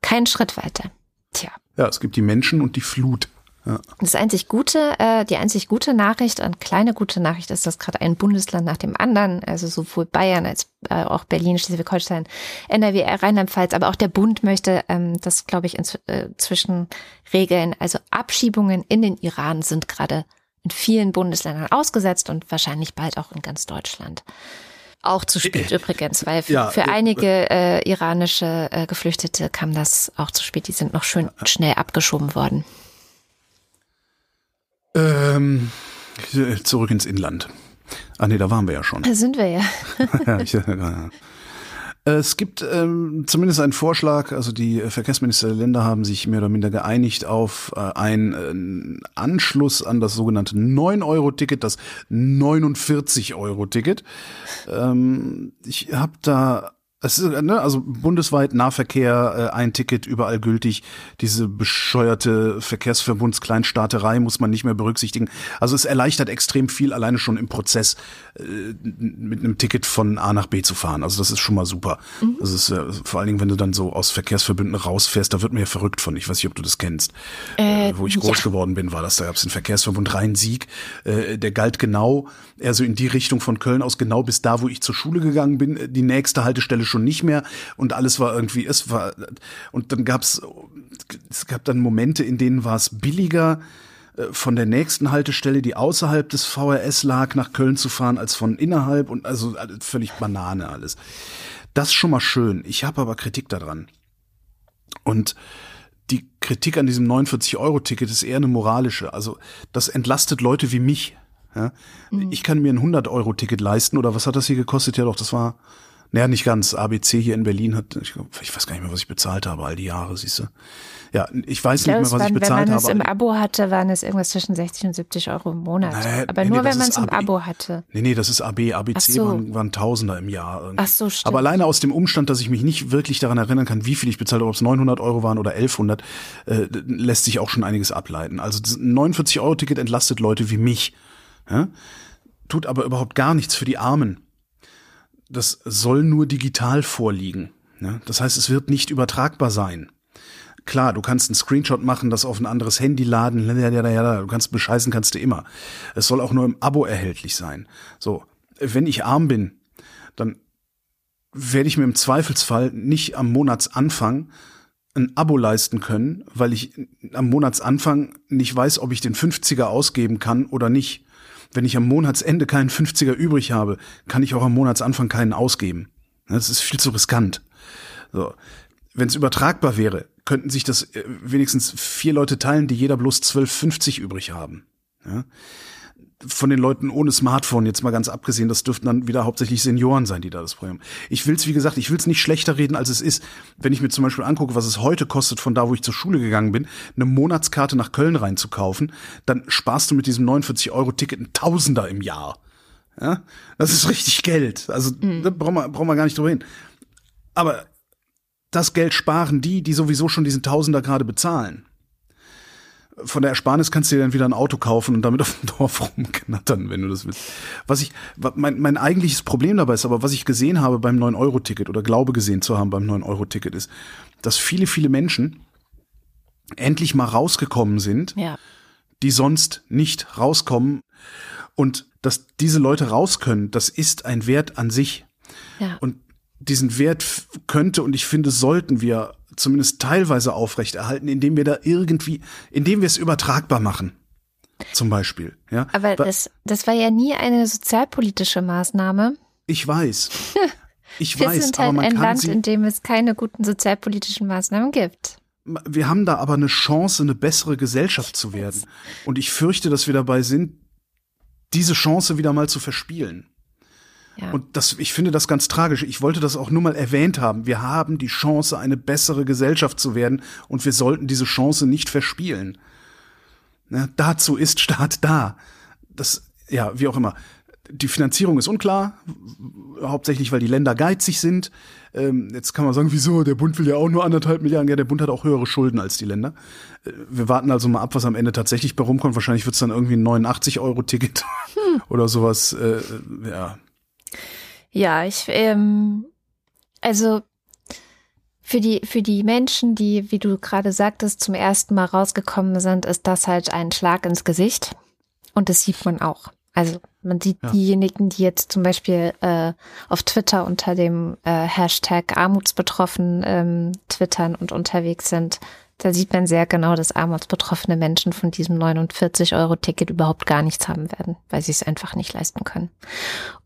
kein Schritt weiter. Tja. Ja, es gibt die Menschen und die Flut. Ja. Das einzig gute, äh, die einzig gute Nachricht und kleine gute Nachricht ist, dass gerade ein Bundesland nach dem anderen, also sowohl Bayern als äh, auch Berlin, Schleswig-Holstein, NRW, Rheinland-Pfalz, aber auch der Bund möchte ähm, das, glaube ich, inzwischen äh, regeln. Also Abschiebungen in den Iran sind gerade in vielen Bundesländern ausgesetzt und wahrscheinlich bald auch in ganz Deutschland. Auch zu spät übrigens, weil für, ja, für einige äh, iranische äh, Geflüchtete kam das auch zu spät. Die sind noch schön schnell abgeschoben worden. Ähm, zurück ins Inland. Ah nee, da waren wir ja schon. Da sind wir ja. Es gibt ähm, zumindest einen Vorschlag, also die Verkehrsminister der Länder haben sich mehr oder minder geeinigt auf äh, einen äh, Anschluss an das sogenannte 9-Euro-Ticket, das 49-Euro-Ticket. Ähm, ich habe da es ist, ne, also bundesweit Nahverkehr, äh, ein Ticket überall gültig. Diese bescheuerte Verkehrsverbundskleinstaaterei muss man nicht mehr berücksichtigen. Also es erleichtert extrem viel, alleine schon im Prozess äh, mit einem Ticket von A nach B zu fahren. Also das ist schon mal super. Mhm. Das ist äh, vor allen Dingen, wenn du dann so aus Verkehrsverbünden rausfährst, da wird mir ja verrückt von. Ich weiß nicht, ob du das kennst. Äh, äh wo ich groß ja. geworden bin, war das. Da gab es den Verkehrsverbund Rhein-Sieg. Äh, der galt genau, eher so in die Richtung von Köln aus, genau bis da, wo ich zur Schule gegangen bin. Die nächste Haltestelle schon nicht mehr und alles war irgendwie, es war, und dann gab's, es gab dann Momente, in denen war es billiger, äh, von der nächsten Haltestelle, die außerhalb des VRS lag, nach Köln zu fahren, als von innerhalb und also völlig Banane alles. Das ist schon mal schön. Ich habe aber Kritik daran. Und die Kritik an diesem 49-Euro-Ticket ist eher eine moralische. Also das entlastet Leute wie mich. Ja? Mhm. Ich kann mir ein 100-Euro-Ticket leisten oder was hat das hier gekostet? Ja doch, das war naja, nicht ganz. ABC hier in Berlin hat, ich, ich weiß gar nicht mehr, was ich bezahlt habe, all die Jahre, siehst du. Ja, ich weiß ich nicht mehr, was waren, ich bezahlt habe. Wenn man es im Abo hatte, waren es irgendwas zwischen 60 und 70 Euro im Monat. Naja, Aber nee, nur, nee, wenn man es im Abo hatte. Nee, nee, das ist AB. ABC so. waren, waren Tausender im Jahr. Irgendwie. Ach so, stimmt. Aber alleine aus dem Umstand, dass ich mich nicht wirklich daran erinnern kann, wie viel ich bezahlt habe, ob es 900 Euro waren oder 1100, äh, lässt sich auch schon einiges ableiten. Also ein 49-Euro-Ticket entlastet Leute wie mich. Ja? Tut aber überhaupt gar nichts für die Armen das soll nur digital vorliegen. Ne? Das heißt, es wird nicht übertragbar sein. Klar, du kannst einen Screenshot machen, das auf ein anderes Handy laden, du kannst bescheißen, kannst du immer. Es soll auch nur im Abo erhältlich sein. So, wenn ich arm bin, dann werde ich mir im Zweifelsfall nicht am Monatsanfang ein Abo leisten können, weil ich am Monatsanfang nicht weiß, ob ich den 50er ausgeben kann oder nicht. Wenn ich am Monatsende keinen 50er übrig habe, kann ich auch am Monatsanfang keinen ausgeben. Das ist viel zu riskant. So. Wenn es übertragbar wäre, könnten sich das äh, wenigstens vier Leute teilen, die jeder bloß 12,50 übrig haben. Ja? Von den Leuten ohne Smartphone, jetzt mal ganz abgesehen, das dürften dann wieder hauptsächlich Senioren sein, die da das Problem haben. Ich will es, wie gesagt, ich will es nicht schlechter reden, als es ist. Wenn ich mir zum Beispiel angucke, was es heute kostet, von da, wo ich zur Schule gegangen bin, eine Monatskarte nach Köln reinzukaufen, dann sparst du mit diesem 49-Euro-Ticket ein Tausender im Jahr. Ja, das ist richtig Geld. Also mhm. da brauchen wir, brauchen wir gar nicht drüber hin. Aber das Geld sparen die, die sowieso schon diesen Tausender gerade bezahlen von der Ersparnis kannst du dir dann wieder ein Auto kaufen und damit auf dem Dorf rumknattern, wenn du das willst. Was ich, mein, mein eigentliches Problem dabei ist, aber was ich gesehen habe beim 9-Euro-Ticket oder glaube gesehen zu haben beim 9-Euro-Ticket ist, dass viele, viele Menschen endlich mal rausgekommen sind, ja. die sonst nicht rauskommen. Und dass diese Leute raus können, das ist ein Wert an sich. Ja. Und diesen Wert könnte und ich finde, sollten wir zumindest teilweise aufrechterhalten, indem wir da irgendwie, indem wir es übertragbar machen. zum Beispiel. Ja? Aber das, das war ja nie eine sozialpolitische Maßnahme. Ich weiß. Ich Wir weiß, sind aber halt man ein kann Land, sie, in dem es keine guten sozialpolitischen Maßnahmen gibt. wir haben da aber eine Chance, eine bessere Gesellschaft zu werden. Und ich fürchte, dass wir dabei sind, diese Chance wieder mal zu verspielen. Ja. Und das, ich finde das ganz tragisch. Ich wollte das auch nur mal erwähnt haben. Wir haben die Chance, eine bessere Gesellschaft zu werden und wir sollten diese Chance nicht verspielen. Ne, dazu ist Staat da. Das, ja, wie auch immer. Die Finanzierung ist unklar, hauptsächlich weil die Länder geizig sind. Ähm, jetzt kann man sagen, wieso? Der Bund will ja auch nur anderthalb Milliarden. Ja, der Bund hat auch höhere Schulden als die Länder. Äh, wir warten also mal ab, was am Ende tatsächlich bei rumkommt. Wahrscheinlich wird es dann irgendwie ein 89-Euro-Ticket oder sowas. Äh, ja, Ja, ich, ähm, also für die, für die Menschen, die, wie du gerade sagtest, zum ersten Mal rausgekommen sind, ist das halt ein Schlag ins Gesicht. Und das sieht man auch. Also man sieht Ja. diejenigen, die jetzt zum Beispiel äh, auf Twitter unter dem äh, Hashtag Armutsbetroffen ähm, twittern und unterwegs sind, da sieht man sehr genau, dass armutsbetroffene Menschen von diesem 49-Euro-Ticket überhaupt gar nichts haben werden, weil sie es einfach nicht leisten können.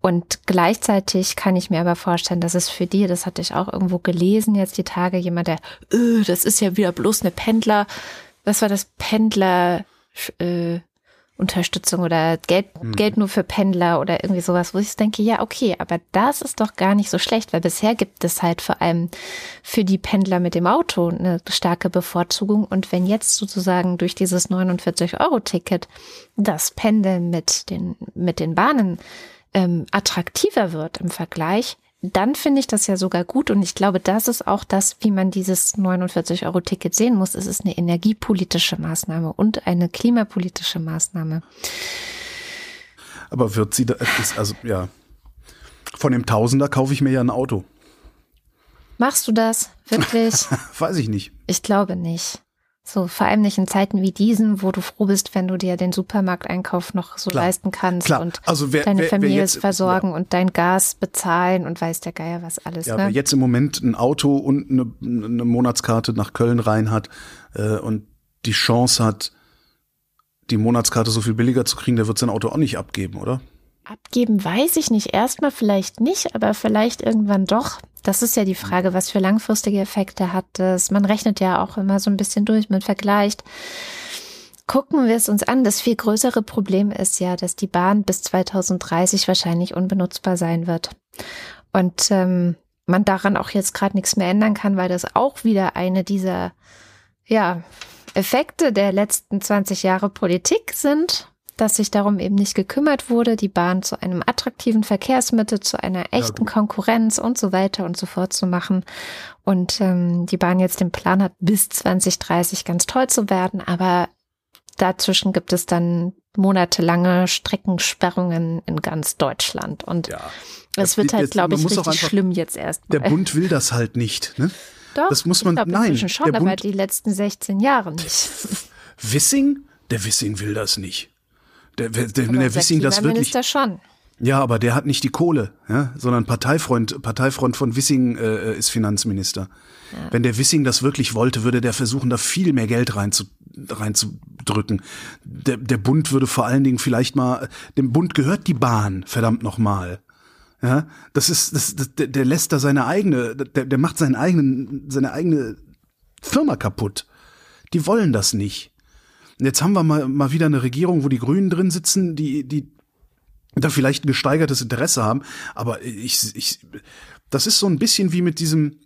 Und gleichzeitig kann ich mir aber vorstellen, dass es für die, das hatte ich auch irgendwo gelesen jetzt die Tage, jemand, der, äh, das ist ja wieder bloß eine Pendler, was war das Pendler, äh, Unterstützung oder Geld, Geld nur für Pendler oder irgendwie sowas, wo ich denke, ja, okay, aber das ist doch gar nicht so schlecht, weil bisher gibt es halt vor allem für die Pendler mit dem Auto eine starke Bevorzugung. Und wenn jetzt sozusagen durch dieses 49-Euro-Ticket das Pendeln mit den, mit den Bahnen ähm, attraktiver wird im Vergleich, dann finde ich das ja sogar gut. Und ich glaube, das ist auch das, wie man dieses 49-Euro-Ticket sehen muss. Es ist eine energiepolitische Maßnahme und eine klimapolitische Maßnahme. Aber wird sie da, ist, also, ja. Von dem Tausender kaufe ich mir ja ein Auto. Machst du das wirklich? Weiß ich nicht. Ich glaube nicht. So, vor allem nicht in Zeiten wie diesen, wo du froh bist, wenn du dir den Supermarkteinkauf noch so Klar. leisten kannst Klar. und Also wer- deine wer- wer Familie jetzt- versorgen und dein Gas bezahlen und weiß der Geier was alles. Ja, ne? wer jetzt im Moment ein Auto und eine, eine Monatskarte nach Köln rein hat äh, und die Chance hat, die Monatskarte so viel billiger zu kriegen, der wird sein Auto auch nicht abgeben, oder? Abgeben weiß ich nicht. Erstmal vielleicht nicht, aber vielleicht irgendwann doch. Das ist ja die Frage, was für langfristige Effekte hat das. Man rechnet ja auch immer so ein bisschen durch, man vergleicht. Gucken wir es uns an. Das viel größere Problem ist ja, dass die Bahn bis 2030 wahrscheinlich unbenutzbar sein wird. Und ähm, man daran auch jetzt gerade nichts mehr ändern kann, weil das auch wieder eine dieser ja, Effekte der letzten 20 Jahre Politik sind, dass sich darum eben nicht gekümmert wurde, die Bahn zu einem attraktiven Verkehrsmittel, zu einer echten Konkurrenz und so weiter und so fort zu machen. Und ähm, die Bahn jetzt den Plan hat, bis 2030 ganz toll zu werden, aber dazwischen gibt es dann monatelange Streckensperrungen in ganz Deutschland. Und Ja. es wird halt, glaube ich, richtig einfach- schlimm jetzt erst. Der Bund will das halt nicht, ne? Doch, das muss man- ich glaub, nein, schon, der aber Bund- die letzten 16 Jahre nicht. Wissing? Der Wissing will das nicht. Der, der, der, der Wissing das wirklich. Schon. Ja, aber der hat nicht die Kohle, ja, sondern Parteifreund, Parteifreund von Wissing äh, ist Finanzminister. Wenn der Wissing das wirklich wollte, würde der versuchen, da viel mehr Geld reinzu, reinzudrücken. Der, der Bund würde vor allen Dingen vielleicht mal, dem Bund gehört die Bahn, verdammt nochmal. Ja, das ist, das, das, der, der lässt da seine eigene, der, der macht seinen eigenen, seine eigene Firma kaputt. Die wollen das nicht. Und jetzt haben wir mal, mal wieder eine Regierung, wo die Grünen drin sitzen, die, die da vielleicht ein gesteigertes Interesse haben. Aber ich, ich, das ist so ein bisschen wie mit diesem,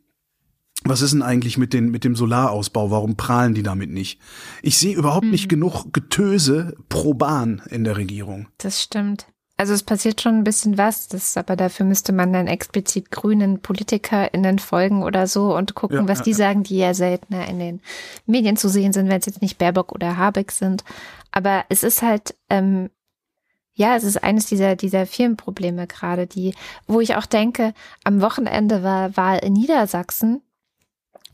was ist denn eigentlich mit, den, mit dem Solarausbau? Warum prahlen die damit nicht? Ich sehe überhaupt nicht genug Getöse pro Bahn in der Regierung. Das stimmt. Also es passiert schon ein bisschen was, das, aber dafür müsste man dann explizit grünen PolitikerInnen folgen oder so und gucken, Ja, was ja, die ja. sagen, die ja seltener in den Medien zu sehen sind, wenn es jetzt nicht Baerbock oder Habeck sind. Aber es ist halt, ähm, ja, es ist eines dieser, dieser vielen Probleme gerade, die, wo ich auch denke, am Wochenende war Wahl in Niedersachsen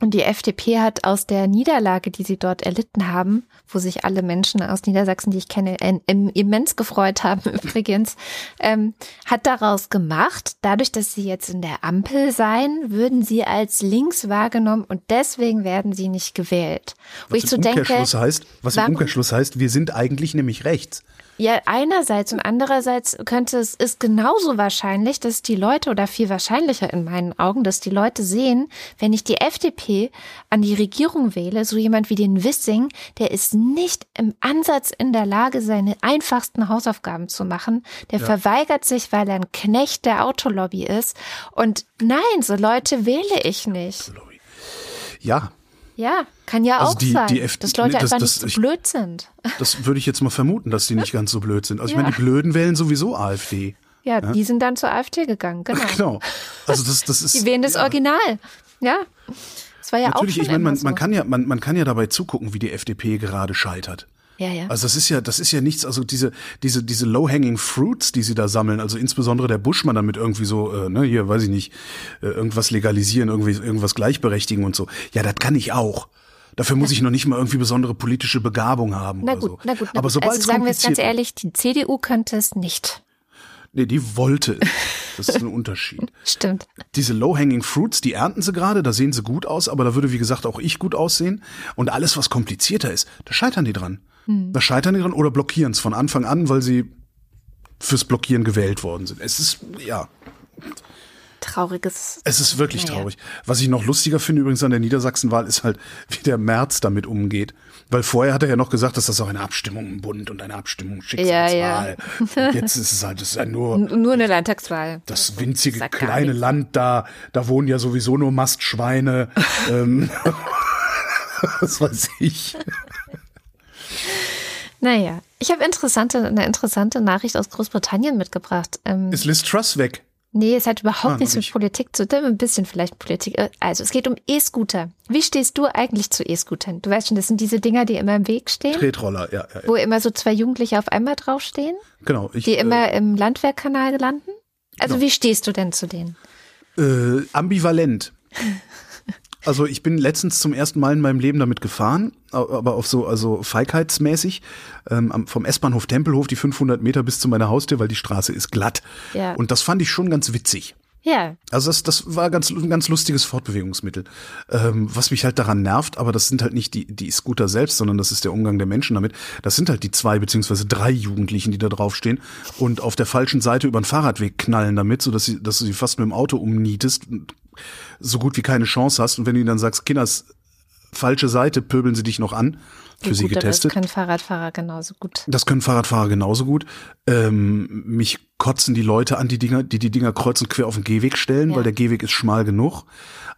Und die FDP hat aus der Niederlage, die sie dort erlitten haben, wo sich alle Menschen aus Niedersachsen, die ich kenne, immens gefreut haben übrigens, ähm, hat daraus gemacht, dadurch, dass sie jetzt in der Ampel seien, würden sie als links wahrgenommen und deswegen werden sie nicht gewählt. Wo was ich so im denke, Umkehrschluss heißt, was warum- im Umkehrschluss heißt, wir sind eigentlich nämlich rechts. Ja, einerseits und andererseits könnte es, ist genauso wahrscheinlich, dass die Leute oder viel wahrscheinlicher in meinen Augen, dass die Leute sehen, wenn ich die FDP an die Regierung wähle, so jemand wie den Wissing, der ist nicht im Ansatz in der Lage, seine einfachsten Hausaufgaben zu machen. Der verweigert sich, weil er ein Knecht der Autolobby ist. Und nein, so Leute wähle ich nicht. Ja, Ja, kann ja Also auch die- sein, die F- dass Leute nee, das- einfach das- nicht so ich- blöd sind. das würde ich jetzt mal vermuten, dass die nicht ganz so blöd sind. Also ich Ja. meine, die Blöden wählen sowieso AfD. Ja, die sind dann zur AfD gegangen, genau. Genau. Also das, das ist. Die wählen das ja. Original. Ja. Das war ja Natürlich, auch schon ich meine, man, so. man kann ja, man, man kann ja dabei zugucken, wie die FDP gerade scheitert. Ja, ja. Also das ist ja, das ist ja nichts, also diese, diese, diese low-hanging fruits, die sie da sammeln, also insbesondere der Buschmann damit irgendwie so, äh, ne, hier, weiß ich nicht, äh, irgendwas legalisieren, irgendwie, irgendwas gleichberechtigen und so. Ja, das kann ich auch. Dafür muss ich noch nicht mal irgendwie besondere politische Begabung haben na oder gut, so. na gut, na Aber sobald Also sagen wir es ganz ehrlich, die CDU könnte es nicht. Nee, die wollte. es. Das ist ein Unterschied. Stimmt. Diese low-hanging fruits, die ernten sie gerade, da sehen sie gut aus, aber da würde, wie gesagt, auch ich gut aussehen. Und alles, was komplizierter ist, da scheitern die dran. Hm. Da scheitern die dran oder blockieren es von Anfang an, weil sie fürs Blockieren gewählt worden sind. Es ist, ja, Trauriges. es ist wirklich traurig. Was ich noch lustiger finde übrigens an der Niedersachsenwahl ist halt, wie der Merz damit umgeht. Weil vorher hat er ja noch gesagt, dass das auch eine Abstimmung im Bund und eine Abstimmung Schicksalswahl. Und jetzt ist es halt, es ist ja nur Nur eine Landtagswahl. das winzige gar kleine. Land da, da wohnen ja sowieso nur Mastschweine. ähm, was weiß ich. Naja, ich habe interessante, eine interessante Nachricht aus Großbritannien mitgebracht. Ähm, Ist Liz Truss weg? nee, es hat überhaupt Ah, nichts mit. Politik zu tun, ein bisschen vielleicht Politik. Äh, Also, es geht um E-Scooter. Wie stehst du eigentlich zu E-Scootern? Du weißt schon, das sind diese Dinger, die immer im Weg stehen, Tretroller, ja, ja, ja. wo immer so zwei Jugendliche auf einmal draufstehen, Genau. Ich, die immer im Landwehrkanal landen. Also, Genau. wie stehst du denn zu denen? Äh, ambivalent. Also ich bin letztens zum ersten Mal in meinem Leben damit gefahren, aber auf so also feigheitsmäßig ähm, vom S-Bahnhof Tempelhof die 500 Meter bis zu meiner Haustür, weil die Straße ist glatt. Ja. Und das fand ich schon ganz witzig. Ja, Also das, das war ganz, ein ganz lustiges Fortbewegungsmittel. Ähm, was mich halt daran nervt, aber das sind halt nicht die, die Scooter selbst, sondern das ist der Umgang der Menschen damit. Das sind halt die zwei beziehungsweise drei Jugendlichen, die da draufstehen und auf der falschen Seite über den Fahrradweg knallen damit, so dass sie, dass du sie fast mit dem Auto umnietest, so gut wie keine Chance hast. Und wenn du ihnen dann sagst, Kinders, falsche Seite, pöbeln sie dich noch an. Für ja, sie gut, getestet. Das können Fahrradfahrer genauso gut. Das können Fahrradfahrer genauso gut. Ähm, mich kotzen die Leute an, die Dinger, die die Dinger kreuz und quer auf den Gehweg stellen, Ja. weil der Gehweg ist schmal genug.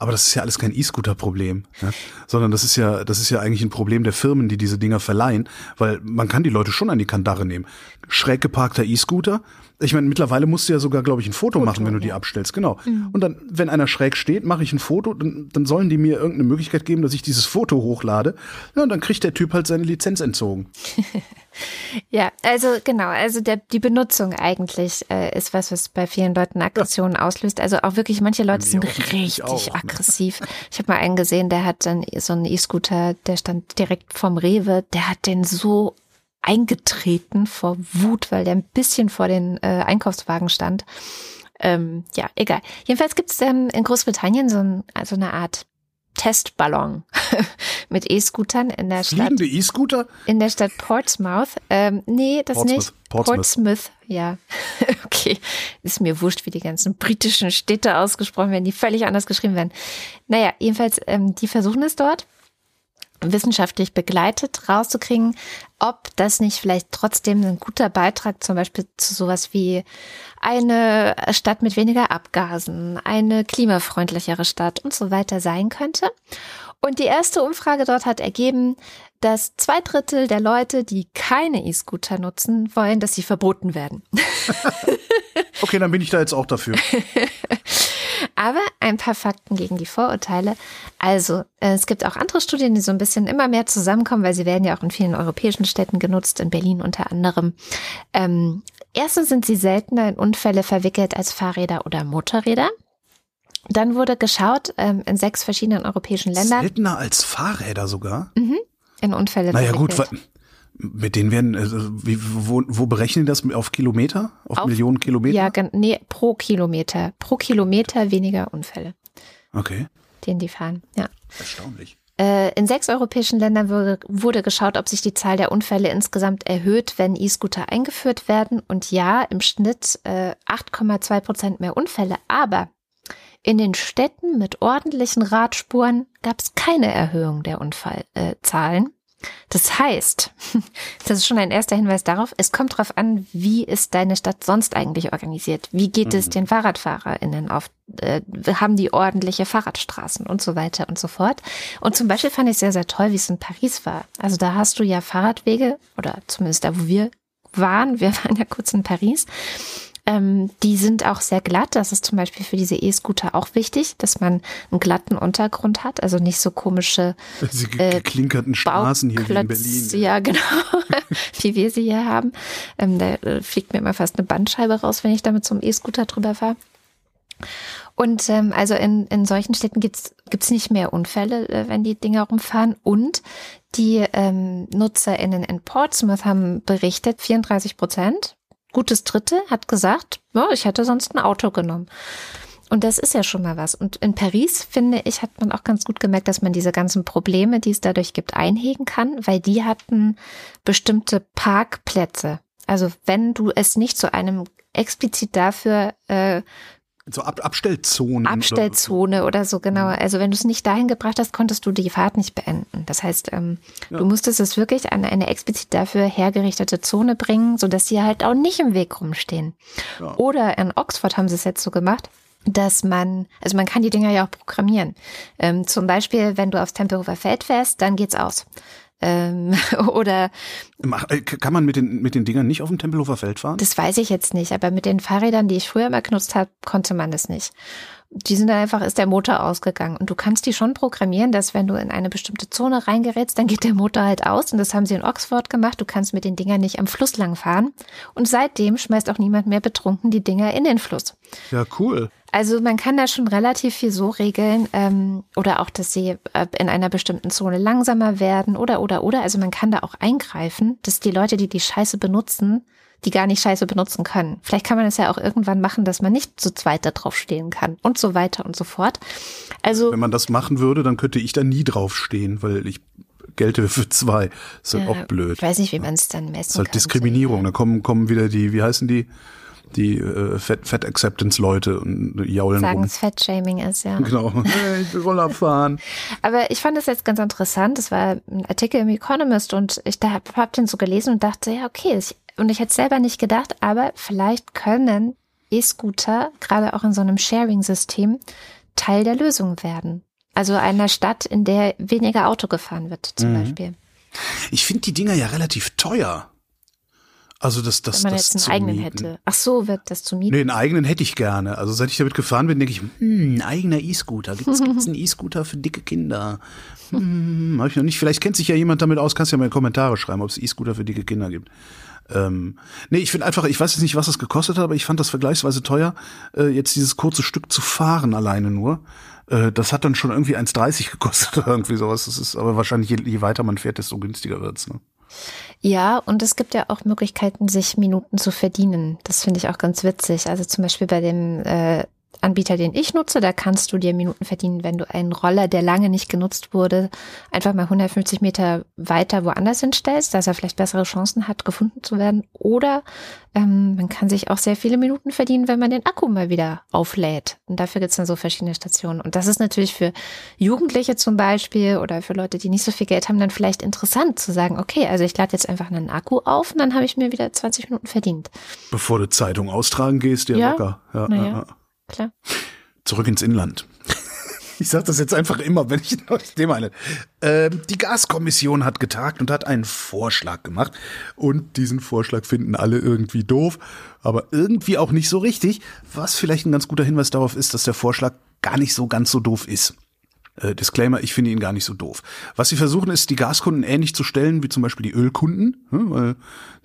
Aber das ist ja alles kein E-Scooter-Problem, ne? sondern das ist ja, das ist ja eigentlich ein Problem der Firmen, die diese Dinger verleihen, weil man kann die Leute schon an die Kandare nehmen. Schräg geparkter E-Scooter. Ich meine, mittlerweile musst du ja sogar, glaube ich, ein Foto, machen, wenn du die ja. Mhm. abstellst. Genau. Und dann, wenn einer schräg steht, mache ich ein Foto, dann, dann sollen die mir irgendeine Möglichkeit geben, dass ich dieses Foto hochlade. Ja, und dann kriegt der Typ halt seine Lizenz entzogen. Ja, also genau, also der, die Benutzung eigentlich äh, ist was, was bei vielen Leuten Aggressionen auslöst. Also auch wirklich, manche Leute sind richtig auch, ne? aggressiv. Ich habe mal einen gesehen, der hat dann so einen E-Scooter, der stand direkt vorm Rewe, der hat den so eingetreten vor Wut, weil der ein bisschen vor den äh, Einkaufswagen stand. Ähm, ja, egal. Jedenfalls gibt es ähm, in Großbritannien so ein, also eine Art Testballon mit E-Scootern in der Stadt Fliegende E-Scooter? in der Stadt Portsmouth. Ähm, nee, das Portsmouth. nicht. Portsmouth. Portsmouth, ja. okay. Ist mir wurscht, wie die ganzen britischen Städte ausgesprochen werden, die völlig anders geschrieben werden. Naja, jedenfalls, ähm, die versuchen es dort wissenschaftlich begleitet rauszukriegen, ob das nicht vielleicht trotzdem ein guter Beitrag zum Beispiel zu sowas wie eine Stadt mit weniger Abgasen, eine klimafreundlichere Stadt und so weiter sein könnte. Und die erste Umfrage dort hat ergeben, dass zwei Drittel der Leute, die keine E-Scooter nutzen, wollen, dass sie verboten werden. Okay, dann bin ich da jetzt auch dafür. Aber ein paar Fakten gegen die Vorurteile. Also, äh, es gibt auch andere Studien, die so ein bisschen immer mehr zusammenkommen, weil sie werden ja auch in vielen europäischen Städten genutzt, in Berlin unter anderem. Ähm, erstens sind sie seltener in Unfälle verwickelt als Fahrräder oder Motorräder. Dann wurde geschaut ähm, in sechs verschiedenen europäischen Ländern Seltener als Fahrräder sogar. in Unfälle. Naja gut, verwickelt. wa- mit denen werden, also, wie, wo, wo berechnen die das? Auf Kilometer? Auf, Auf- Millionen Kilometer? Ja, nee, pro Kilometer. Pro Kilometer weniger Unfälle, Okay, den die fahren. Ja. erstaunlich. Äh, In sechs europäischen Ländern wurde, wurde geschaut, ob sich die Zahl der Unfälle insgesamt erhöht, wenn E-Scooter eingeführt werden. Und ja, im Schnitt äh, 8,2 Prozent mehr Unfälle. Aber in den Städten mit ordentlichen Radspuren gab es keine Erhöhung der Unfallzahlen. Äh. Das heißt, das ist schon ein erster Hinweis darauf, es kommt darauf an, wie ist deine Stadt sonst eigentlich organisiert? Wie geht es den FahrradfahrerInnen auf? Äh, haben die ordentliche Fahrradstraßen und so weiter und so fort? Und zum Beispiel fand ich sehr, sehr toll, wie es in Paris war. Also da hast du ja Fahrradwege, oder zumindest da, wo wir waren, wir waren ja kurz in Paris, ähm, die sind auch sehr glatt. Das ist zum Beispiel für diese E-Scooter auch wichtig, dass man einen glatten Untergrund hat, also nicht so komische Diese ge- geklinkerten Straßen hier wie in Berlin. Ja, genau. wie wir sie hier haben. Ähm, da äh, fliegt mir immer fast eine Bandscheibe raus, wenn ich da mit so einem E-Scooter drüber fahre. Und ähm, also in, in solchen Städten gibt's gibt's nicht mehr Unfälle, äh, wenn die Dinger rumfahren. Und die ähm, NutzerInnen in Portsmouth haben berichtet, 34 Prozent, gutes Drittel, hat gesagt, ja, ich hätte sonst ein Auto genommen. Und das ist ja schon mal was. Und in Paris, finde ich, hat man auch ganz gut gemerkt, dass man diese ganzen Probleme, die es dadurch gibt, einhegen kann, weil die hatten bestimmte Parkplätze. Also wenn du es nicht zu einem explizit dafür äh, So Ab Abstellzonen. Abstellzone oder so, genau. Also wenn du es nicht dahin gebracht hast, konntest du die Fahrt nicht beenden. Das heißt, ähm, du musstest es wirklich an eine explizit dafür hergerichtete Zone bringen, sodass sie halt auch nicht im Weg rumstehen. Ja. Oder in Oxford haben sie es jetzt so gemacht, dass man, also man kann die Dinger ja auch programmieren. Ähm, zum Beispiel, wenn du aufs Tempelhofer Feld fährst, dann geht's aus. Ähm, oder äh, Kann man mit den, mit den Dingern nicht auf dem Tempelhofer Feld fahren? Das weiß ich jetzt nicht, aber mit den Fahrrädern, die ich früher immer genutzt habe, konnte man das nicht. Die sind dann einfach, ist der Motor ausgegangen. Und du kannst die schon programmieren, dass wenn du in eine bestimmte Zone reingerätst, dann geht der Motor halt aus. Und das haben sie in Oxford gemacht. Du kannst mit den Dingern nicht am Fluss lang fahren. Und seitdem schmeißt auch niemand mehr betrunken die Dinger in den Fluss. Ja, cool. Also man kann da schon relativ viel so regeln ähm, oder auch, dass sie äh, in einer bestimmten Zone langsamer werden oder oder oder. Also man kann da auch eingreifen, dass die Leute, die die Scheiße benutzen, die gar nicht Scheiße benutzen können. Vielleicht kann man es ja auch irgendwann machen, dass man nicht zu zweit da drauf stehen kann und so weiter und so fort. Also Wenn man das machen würde, dann könnte ich da nie draufstehen, weil ich gelte für zwei. Ist halt äh, auch blöd. Ich weiß nicht, wie man es dann messen ist halt kann. Diskriminierung. Da kommen, kommen wieder die, wie heißen die? Die äh, Fat, Fat Acceptance Leute und jaulen Sagen rum. es Fat-Shaming ist, ja. Genau. Ich will Roller fahren. Aber ich fand es jetzt ganz interessant. Das war ein Artikel im Economist und ich da hab, hab den so gelesen und dachte, ja, okay. Ich, und ich hätte selber nicht gedacht, aber vielleicht können E-Scooter, gerade auch in so einem Sharing-System, Teil der Lösung werden. Also einer Stadt, in der weniger Auto gefahren wird, zum Mhm. Beispiel. Ich finde die Dinger ja relativ teuer. Also das, das, Wenn man das jetzt einen eigenen mieten. hätte. Ach so, wird das zu mieten? Nee, einen eigenen hätte ich gerne. Also seit ich damit gefahren bin, denke ich, hm, ein eigener E-Scooter. Gibt's, gibt's einen E-Scooter für dicke Kinder? Hm, hab ich noch nicht. Vielleicht kennt sich ja jemand damit aus. Kannst ja mal in die Kommentare schreiben, ob es E-Scooter für dicke Kinder gibt. Ähm, nee, ich finde einfach, ich weiß jetzt nicht, was es gekostet hat, aber ich fand das vergleichsweise teuer, äh, jetzt dieses kurze Stück zu fahren alleine nur. Äh, das hat dann schon irgendwie 1,30 gekostet oder irgendwie sowas. Das ist aber wahrscheinlich, je, je weiter man fährt, desto günstiger wird's. Ne? Ja, und es gibt ja auch Möglichkeiten, sich Minuten zu verdienen. Das finde ich auch ganz witzig. Also zum Beispiel bei dem äh, Anbieter, den ich nutze, da kannst du dir Minuten verdienen, wenn du einen Roller, der lange nicht genutzt wurde, einfach mal 150 Meter weiter woanders hinstellst, dass er vielleicht bessere Chancen hat, gefunden zu werden. Oder ähm, man kann sich auch sehr viele Minuten verdienen, wenn man den Akku mal wieder auflädt. Und dafür gibt's dann so verschiedene Stationen. Und das ist natürlich für Jugendliche zum Beispiel oder für Leute, die nicht so viel Geld haben, dann vielleicht interessant zu sagen, okay, also ich lade jetzt einfach einen Akku auf und dann habe ich mir wieder 20 Minuten verdient. Bevor du Zeitung austragen gehst, ja, Ja, locker. Ja, ja, ja. Klar. Zurück ins Inland. Ich sage das jetzt einfach immer, wenn ich noch das Thema eine. Ähm, die Gaskommission hat getagt und hat einen Vorschlag gemacht. Und diesen Vorschlag finden alle irgendwie doof, aber irgendwie auch nicht so richtig. Was vielleicht ein ganz guter Hinweis darauf ist, dass der Vorschlag gar nicht so ganz so doof ist. Äh, Disclaimer, ich finde ihn gar nicht so doof. Was sie versuchen, ist, die Gaskunden ähnlich zu stellen wie zum Beispiel die Ölkunden. Weil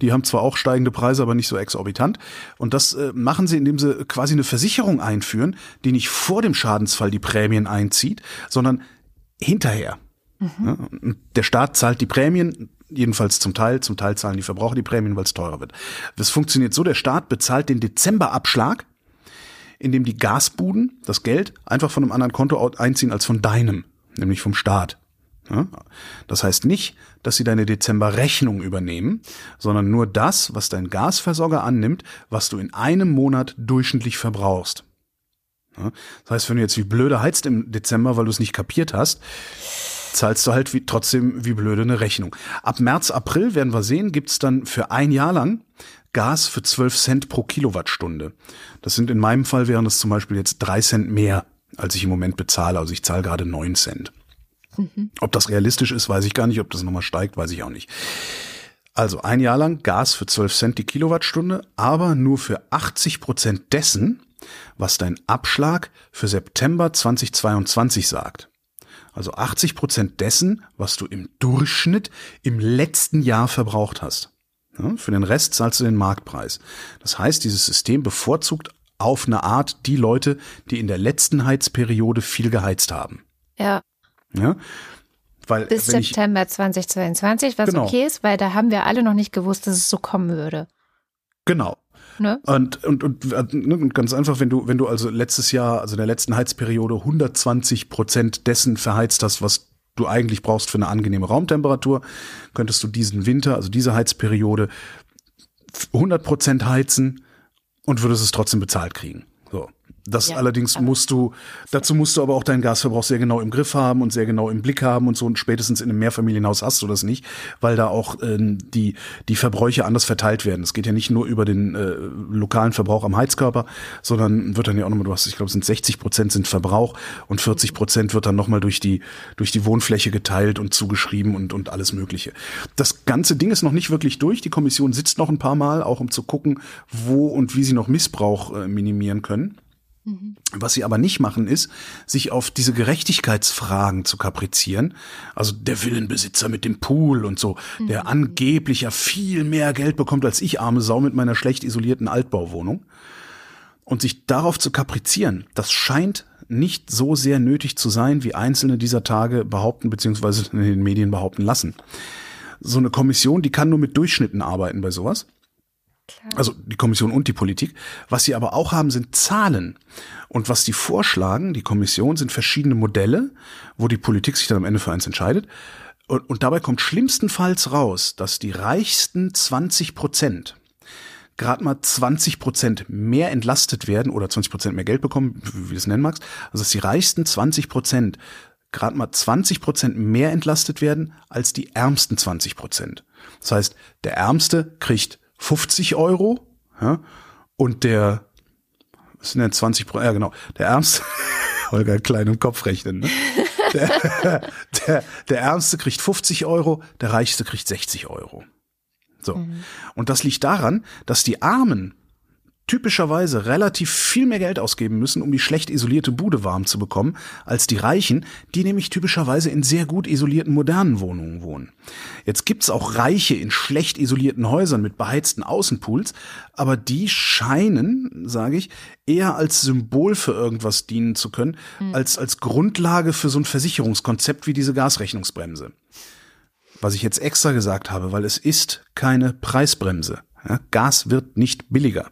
die haben zwar auch steigende Preise, aber nicht so exorbitant. Und das äh, machen sie, indem sie quasi eine Versicherung einführen, die nicht vor dem Schadensfall die Prämien einzieht, sondern hinterher. Mhm. Der Staat zahlt die Prämien, jedenfalls zum Teil, zum Teil zahlen die Verbraucher die Prämien, weil es teurer wird. Das funktioniert so, der Staat bezahlt den Dezemberabschlag indem die Gasbuden das Geld einfach von einem anderen Konto einziehen als von deinem, nämlich vom Staat. Das heißt nicht, dass sie deine Dezemberrechnung übernehmen, sondern nur das, was dein Gasversorger annimmt, was du in einem Monat durchschnittlich verbrauchst. Das heißt, wenn du jetzt wie blöde heizt im Dezember, weil du es nicht kapiert hast, zahlst du halt wie, trotzdem wie blöde eine Rechnung. Ab März, April werden wir sehen, gibt's dann für ein Jahr lang Gas für 12 Cent pro Kilowattstunde. Das sind in meinem Fall wären das zum Beispiel jetzt drei Cent mehr, als ich im Moment bezahle. Also ich zahle gerade neun Cent. Mhm. Ob das realistisch ist, weiß ich gar nicht. Ob das nochmal steigt, weiß ich auch nicht. Also ein Jahr lang Gas für 12 Cent die Kilowattstunde, aber nur für 80 Prozent dessen, was dein Abschlag für September 2022 sagt. Also 80 Prozent dessen, was du im Durchschnitt im letzten Jahr verbraucht hast. Ja, für den Rest zahlst du den Marktpreis. Das heißt, dieses System bevorzugt auf eine Art die Leute, die in der letzten Heizperiode viel geheizt haben. Ja. Ja. Weil, Bis September ich, 2022, was genau. okay ist, weil da haben wir alle noch nicht gewusst, dass es so kommen würde. Genau. Ne? Und, und, und, ne, und ganz einfach, wenn du, wenn du also letztes Jahr, also in der letzten Heizperiode 120 Prozent dessen verheizt hast, was du eigentlich brauchst für eine angenehme Raumtemperatur, könntest du diesen Winter, also diese Heizperiode 100 Prozent heizen und würdest es trotzdem bezahlt kriegen. Das ja, allerdings musst du, dazu musst du aber auch deinen Gasverbrauch sehr genau im Griff haben und sehr genau im Blick haben und so. Und spätestens in einem Mehrfamilienhaus hast du das nicht, weil da auch ähm, die, die Verbräuche anders verteilt werden. Es geht ja nicht nur über den äh, lokalen Verbrauch am Heizkörper, sondern wird dann ja auch nochmal, du hast, ich glaube, es sind 60 Prozent sind Verbrauch und 40 Prozent wird dann nochmal durch die, durch die Wohnfläche geteilt und zugeschrieben und, und alles Mögliche. Das ganze Ding ist noch nicht wirklich durch. Die Kommission sitzt noch ein paar Mal, auch um zu gucken, wo und wie sie noch Missbrauch äh, minimieren können. Mhm. Was sie aber nicht machen, ist, sich auf diese Gerechtigkeitsfragen zu kaprizieren. Also der Villenbesitzer mit dem Pool und so, mhm. der angeblich ja viel mehr Geld bekommt als ich, arme Sau, mit meiner schlecht isolierten Altbauwohnung. Und sich darauf zu kaprizieren, das scheint nicht so sehr nötig zu sein, wie einzelne dieser Tage behaupten, beziehungsweise in den Medien behaupten lassen. So eine Kommission, die kann nur mit Durchschnitten arbeiten bei sowas. Klar. Also die Kommission und die Politik. Was sie aber auch haben, sind Zahlen. Und was die vorschlagen, die Kommission, sind verschiedene Modelle, wo die Politik sich dann am Ende für eins entscheidet. Und, und dabei kommt schlimmstenfalls raus, dass die reichsten 20 Prozent gerade mal 20 Prozent mehr entlastet werden oder 20 Prozent mehr Geld bekommen, wie du es nennen magst. Also dass die reichsten 20 Prozent gerade mal 20 Prozent mehr entlastet werden als die ärmsten 20 Prozent. Das heißt, der Ärmste kriegt 50 Euro ja, und der, was sind denn 20 Pro, ja genau, der Ärmste, Holger klein im Kopf rechnen, ne? der, der, der Ärmste kriegt 50 Euro, der Reichste kriegt 60 Euro. So. Mhm. Und das liegt daran, dass die Armen typischerweise relativ viel mehr Geld ausgeben müssen, um die schlecht isolierte Bude warm zu bekommen, als die Reichen, die nämlich typischerweise in sehr gut isolierten modernen Wohnungen wohnen. Jetzt gibt's auch Reiche in schlecht isolierten Häusern mit beheizten Außenpools, aber die scheinen, sage ich, eher als Symbol für irgendwas dienen zu können, mhm. als als Grundlage für so ein Versicherungskonzept wie diese Gasrechnungsbremse. Was ich jetzt extra gesagt habe, weil es ist keine Preisbremse. Ja, Gas wird nicht billiger.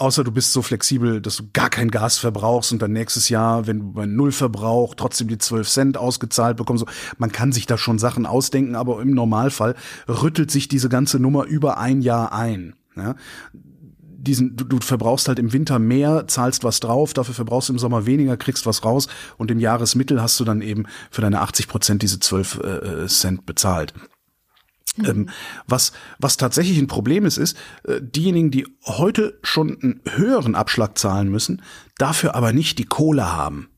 Außer du bist so flexibel, dass du gar kein Gas verbrauchst und dann nächstes Jahr, wenn du bei Null Verbrauch trotzdem die 12 Cent ausgezahlt bekommst. Man kann sich da schon Sachen ausdenken, aber im Normalfall rüttelt sich diese ganze Nummer über ein Jahr ein. Ja? Diesen, du, du verbrauchst halt im Winter mehr, zahlst was drauf, dafür verbrauchst du im Sommer weniger, kriegst was raus und im Jahresmittel hast du dann eben für deine 80 Prozent diese 12 äh, Cent bezahlt. Mhm. Ähm, was, was tatsächlich ein Problem ist, ist, äh, diejenigen, die heute schon einen höheren Abschlag zahlen müssen, dafür aber nicht die Kohle haben.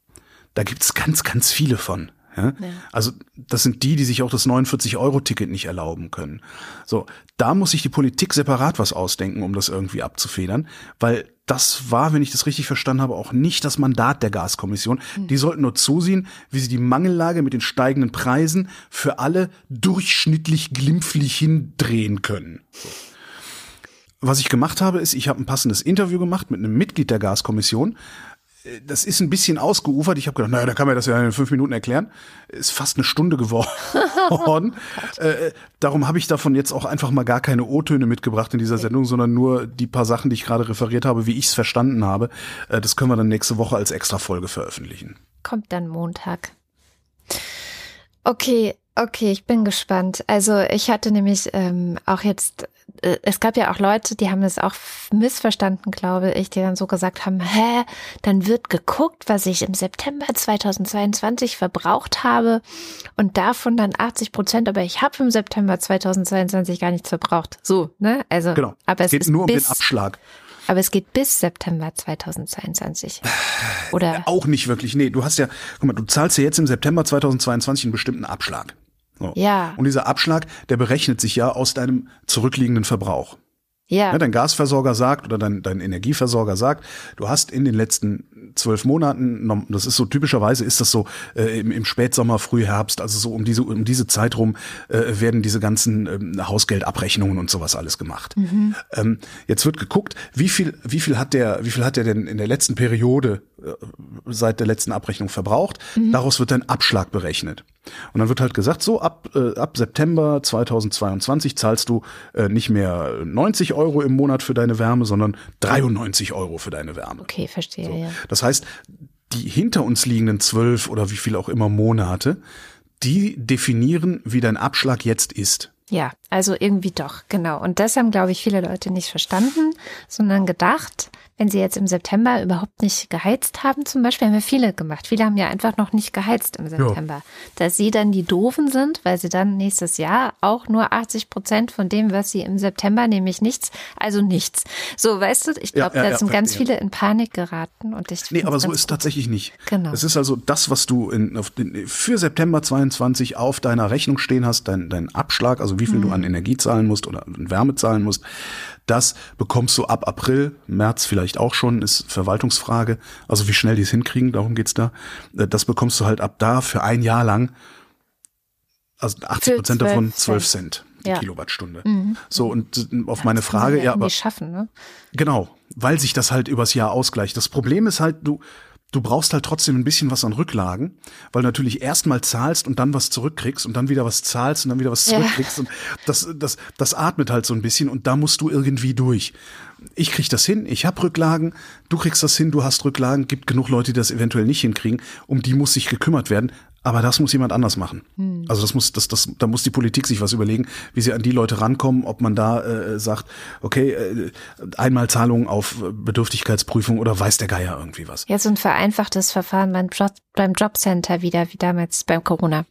Da gibt's ganz, ganz viele von. Ja? Ja. Also das sind die, die sich auch das 49-Euro-Ticket nicht erlauben können. So, da muss sich die Politik separat was ausdenken, um das irgendwie abzufedern, weil das war, wenn ich das richtig verstanden habe, auch nicht das Mandat der Gaskommission. Mhm. Die sollten nur zusehen, wie sie die Mangellage mit den steigenden Preisen für alle durchschnittlich glimpflich hindrehen können. So. Was ich gemacht habe, ist, ich habe ein passendes Interview gemacht mit einem Mitglied der Gaskommission, das ist ein bisschen ausgeufert. Ich habe gedacht, naja, da kann man das ja in fünf Minuten erklären. Ist fast eine Stunde geworden. äh, darum habe ich davon jetzt auch einfach mal gar keine O-Töne mitgebracht in dieser Sendung, sondern nur die paar Sachen, die ich gerade referiert habe, wie ich es verstanden habe. Äh, das können wir dann nächste Woche als extra Folge veröffentlichen. Kommt dann Montag. Okay, okay, ich bin gespannt. Also ich hatte nämlich ähm, auch jetzt äh, es gab ja auch Leute, die haben es auch missverstanden, glaube ich, die dann so gesagt haben, hä, dann wird geguckt, was ich im September 2022 verbraucht habe und davon dann 80 Prozent, aber ich habe im September 2022 gar nichts verbraucht. So, ne? Also, genau. aber es geht nur um den Abschlag. Aber es geht bis September 2022. Oder? Auch nicht wirklich. Nee, du hast ja, guck mal, du zahlst ja jetzt im September 2022 einen bestimmten Abschlag. So. Ja. Und dieser Abschlag, der berechnet sich ja aus deinem zurückliegenden Verbrauch. Ja. ja. Dein Gasversorger sagt oder dein, dein Energieversorger sagt, du hast in den letzten zwölf Monaten, das ist so typischerweise ist das so äh, im, im Spätsommer, Frühherbst, also so um diese um diese Zeit rum äh, werden diese ganzen ähm, Hausgeldabrechnungen und sowas alles gemacht. Mhm. Ähm, jetzt wird geguckt, wie viel wie viel hat der wie viel hat der denn in der letzten Periode äh, seit der letzten Abrechnung verbraucht? Mhm. Daraus wird ein Abschlag berechnet. Und dann wird halt gesagt, so ab, äh, ab September 2022 zahlst du äh, nicht mehr 90 Euro im Monat für deine Wärme, sondern 93 Euro für deine Wärme. Okay, verstehe. So. Ja. Das heißt, die hinter uns liegenden zwölf oder wie viel auch immer Monate, die definieren, wie dein Abschlag jetzt ist. Ja, also irgendwie doch, genau. Und das haben, glaube ich, viele Leute nicht verstanden, sondern gedacht, wenn sie jetzt im September überhaupt nicht geheizt haben, zum Beispiel, haben ja viele gemacht. Viele haben ja einfach noch nicht geheizt im September. Ja. Dass sie dann die Doofen sind, weil sie dann nächstes Jahr auch nur 80 Prozent von dem, was sie im September, nämlich nichts, also nichts. So, weißt du, ich glaube, ja, ja, da sind ganz viele in Panik geraten und ich. Nee, aber so ist es tatsächlich nicht. Genau. Es ist also das, was du in, den, für September 22 auf deiner Rechnung stehen hast, dein, dein Abschlag, also wie viel mhm. du an Energie zahlen musst oder an Wärme zahlen musst, das bekommst du ab April, März vielleicht auch schon, ist Verwaltungsfrage. Also wie schnell die es hinkriegen, darum geht's da. Äh, das bekommst du halt ab da für ein Jahr lang. Also 80 Prozent davon 12 Cent die ja. Kilowattstunde. Mhm. So, und äh, auf meine Frage, ja, aber. Schaffen, ne? Genau, weil sich das halt übers Jahr ausgleicht. Das Problem ist halt, du, du brauchst halt trotzdem ein bisschen was an Rücklagen, weil du natürlich erstmal zahlst und dann was zurückkriegst und dann wieder was zahlst und dann wieder was zurückkriegst. Ja. Und das, das, das atmet halt so ein bisschen und da musst du irgendwie durch. Ich krieg das hin, ich habe Rücklagen, du kriegst das hin, du hast Rücklagen, gibt genug Leute, die das eventuell nicht hinkriegen, um die muss sich gekümmert werden. Aber das muss jemand anders machen. Hm. Also das muss, das, das, da muss die Politik sich was überlegen, wie sie an die Leute rankommen, ob man da äh, sagt, okay, äh, Einmalzahlung auf Bedürftigkeitsprüfung oder weiß der Geier irgendwie was. Ja, so ein vereinfachtes Verfahren beim, Job, beim Jobcenter wieder, wie damals beim Corona.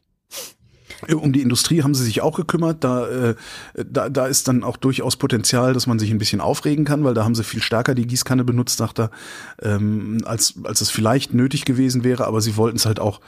Um die Industrie haben sie sich auch gekümmert. Da, äh, da, da ist dann auch durchaus Potenzial, dass man sich ein bisschen aufregen kann, weil da haben sie viel stärker die Gießkanne benutzt, sagt er, ähm, als, als es vielleicht nötig gewesen wäre. Aber sie wollten es halt auch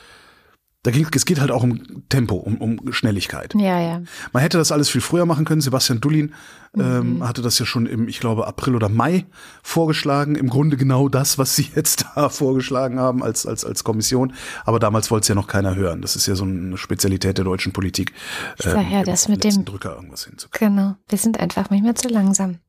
da ging, es geht halt auch um Tempo, um, um Schnelligkeit. Ja, ja. Man hätte das alles viel früher machen können. Sebastian Dullin ähm, mhm. hatte das ja schon im, ich glaube, April oder Mai vorgeschlagen. Im Grunde genau das, was sie jetzt da vorgeschlagen haben als, als, als Kommission. Aber damals wollte es ja noch keiner hören. Das ist ja so eine Spezialität der deutschen Politik. Ich sag ja, ähm, das mit dem Drücker irgendwas hinzukriegen. Genau. Wir sind einfach manchmal zu langsam.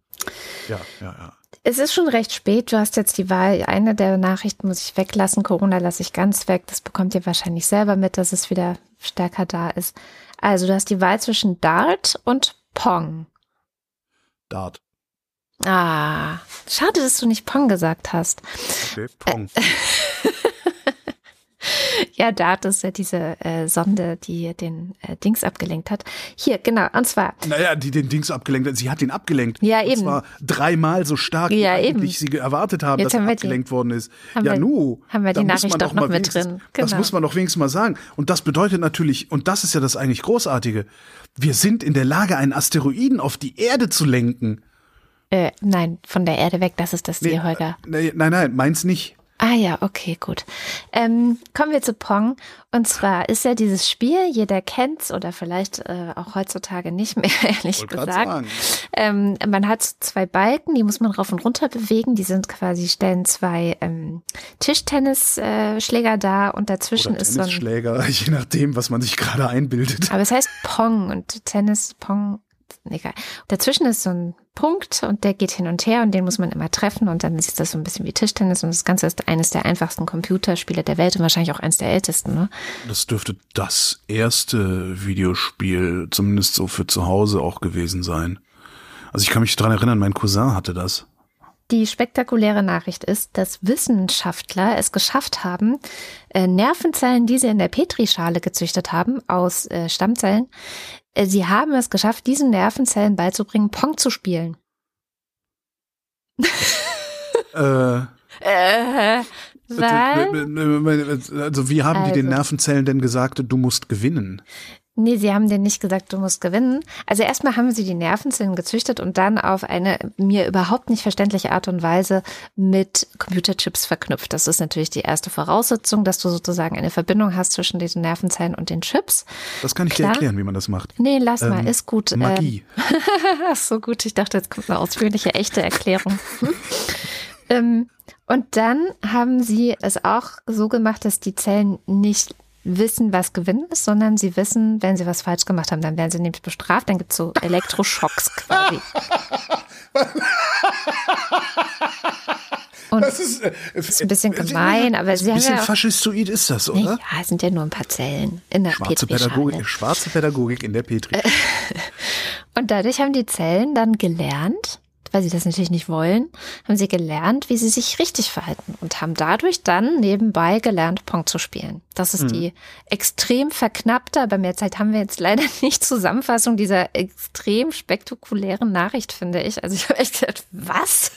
Ja, ja, ja. Es ist schon recht spät. Du hast jetzt die Wahl. Eine der Nachrichten muss ich weglassen. Corona lasse ich ganz weg. Das bekommt ihr wahrscheinlich selber mit, dass es wieder stärker da ist. Also, du hast die Wahl zwischen Dart und Pong. Dart. Ah, schade, dass du nicht Pong gesagt hast. Okay, Pong. Ja, DART ist ja diese äh, Sonde, die den äh, Dings abgelenkt hat. Hier, genau, und zwar. Naja, die den Dings abgelenkt hat. Sie hat ihn abgelenkt. Ja, eben. Und zwar dreimal so stark, ja, wie eben. sie erwartet haben, Jetzt dass haben er abgelenkt die, worden ist. Ja, wir, nu. Haben wir die Nachricht doch noch mit drin. Genau. Das muss man doch wenigstens mal sagen. Und das bedeutet natürlich, und das ist ja das eigentlich Großartige, wir sind in der Lage, einen Asteroiden auf die Erde zu lenken. Äh, nein, von der Erde weg, das ist das Ziel, nee, Holger. Nee, nein, nein, meins nicht. Ah ja, okay, gut. Ähm, kommen wir zu Pong. Und zwar ist ja dieses Spiel, jeder kennt's oder vielleicht äh, auch heutzutage nicht mehr, ehrlich Wollte grad gesagt. Ähm, man hat zwei Balken, die muss man rauf und runter bewegen. Die sind quasi, stellen zwei ähm, Tischtennisschläger äh, Schläger dar und dazwischen Oder ist so ein. Tennisschläger, je nachdem, was man sich gerade einbildet. Aber es heißt Pong und Tennis, Pong, egal. Dazwischen ist so ein Punkt und der geht hin und her und den muss man immer treffen und dann ist das so ein bisschen wie Tischtennis und das Ganze ist eines der einfachsten Computerspiele der Welt und wahrscheinlich auch eines der ältesten. Ne? Das dürfte das erste Videospiel, zumindest so für zu Hause auch gewesen sein. Also ich kann mich dran erinnern, mein Cousin hatte das. Die spektakuläre Nachricht ist, dass Wissenschaftler es geschafft haben, äh, Nervenzellen, die sie in der Petrischale gezüchtet haben, aus äh, Stammzellen, sie haben es geschafft, diesen Nervenzellen beizubringen, Pong zu spielen. Äh, Äh, weil? also wie haben die den Also. Nervenzellen denn gesagt, du musst gewinnen? Nee, sie haben denen nicht gesagt, du musst gewinnen. Also erstmal haben sie die Nervenzellen gezüchtet und dann auf eine mir überhaupt nicht verständliche Art und Weise mit Computerchips verknüpft. Das ist natürlich die erste Voraussetzung, dass du sozusagen eine Verbindung hast zwischen diesen Nervenzellen und den Chips. Das kann ich dir Klar. erklären, wie man das macht. Nee, lass mal, Ähm, ist gut. Magie. Ähm, ach so gut, ich dachte, jetzt kommt eine ausführliche, echte Erklärung. Hm? ähm, und dann haben sie es auch so gemacht, dass die Zellen nicht wissen, was Gewinnen ist, sondern sie wissen, wenn sie was falsch gemacht haben, dann werden sie nämlich bestraft. Dann gibt's so Elektroschocks quasi. Und Das ist, äh, ist ein bisschen gemein, aber sie ein haben bisschen ja auch- faschistoid ist das, ja, oder? es sind ja nur ein paar Zellen in der Schwarze. Pädagogik, schwarze Pädagogik in der Petri. Und dadurch haben die Zellen dann gelernt, weil sie das natürlich nicht wollen, haben sie gelernt, wie sie sich richtig verhalten und haben dadurch dann nebenbei gelernt, Pong zu spielen. Das ist die extrem verknappte, aber mehr Zeit haben wir jetzt leider nicht, Zusammenfassung dieser extrem spektakulären Nachricht, finde ich. Also ich habe echt gedacht, was?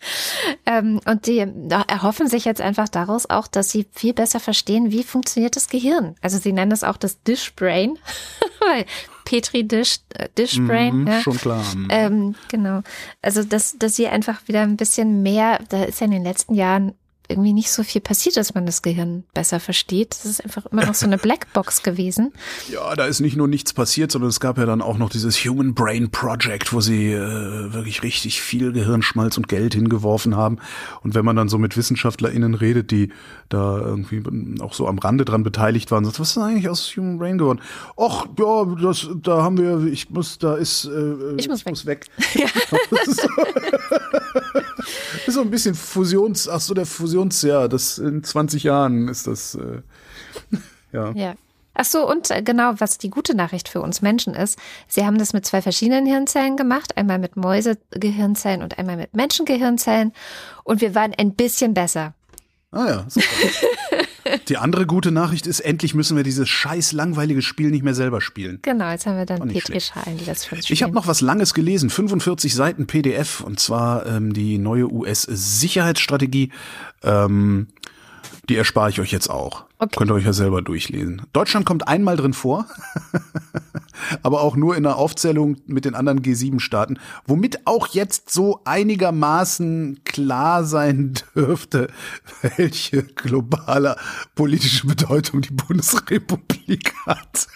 ähm, und die erhoffen sich jetzt einfach daraus auch, dass sie viel besser verstehen, wie funktioniert das Gehirn. Also sie nennen es auch das Dish Brain, weil Petri-Dish, äh, Dish Brain. Mhm, ja. Schon klar. Ähm, genau. Also, dass, dass sie einfach wieder ein bisschen mehr, da ist ja in den letzten Jahren irgendwie nicht so viel passiert, dass man das Gehirn besser versteht. Das ist einfach immer noch so eine Blackbox gewesen. Ja, da ist nicht nur nichts passiert, sondern es gab ja dann auch noch dieses Human Brain Project, wo sie äh, wirklich richtig viel Gehirnschmalz und Geld hingeworfen haben. Und wenn man dann so mit WissenschaftlerInnen redet, die da irgendwie auch so am Rande dran beteiligt waren, sagt, was ist eigentlich aus Human Brain geworden? Och, ja, das, da haben wir, ich muss, da ist, äh, Ich muss weg. weg. So, das ist so ein bisschen Fusions, ach so, der Fusionsjahr, das in 20 Jahren ist das, äh, ja. Ja. Ach so, und äh, genau, was die gute Nachricht für uns Menschen ist, sie haben das mit zwei verschiedenen Hirnzellen gemacht, einmal mit Mäusegehirnzellen und einmal mit Menschengehirnzellen und wir waren ein bisschen besser. Ah ja, super. Die andere gute Nachricht ist, endlich müssen wir dieses scheiß langweilige Spiel nicht mehr selber spielen. Genau, jetzt haben wir dann Auch nicht Petrischalen, die das für uns Ich habe spielen. noch was Langes gelesen, 45 Seiten PDF, und zwar ähm, die neue US-Sicherheitsstrategie. Ähm, die erspare ich euch jetzt auch. Okay. Könnt ihr euch ja selber durchlesen. Deutschland kommt einmal drin vor, aber auch nur in einer Aufzählung mit den anderen G7-Staaten, womit auch jetzt so einigermaßen klar sein dürfte, welche globale politische Bedeutung die Bundesrepublik hat.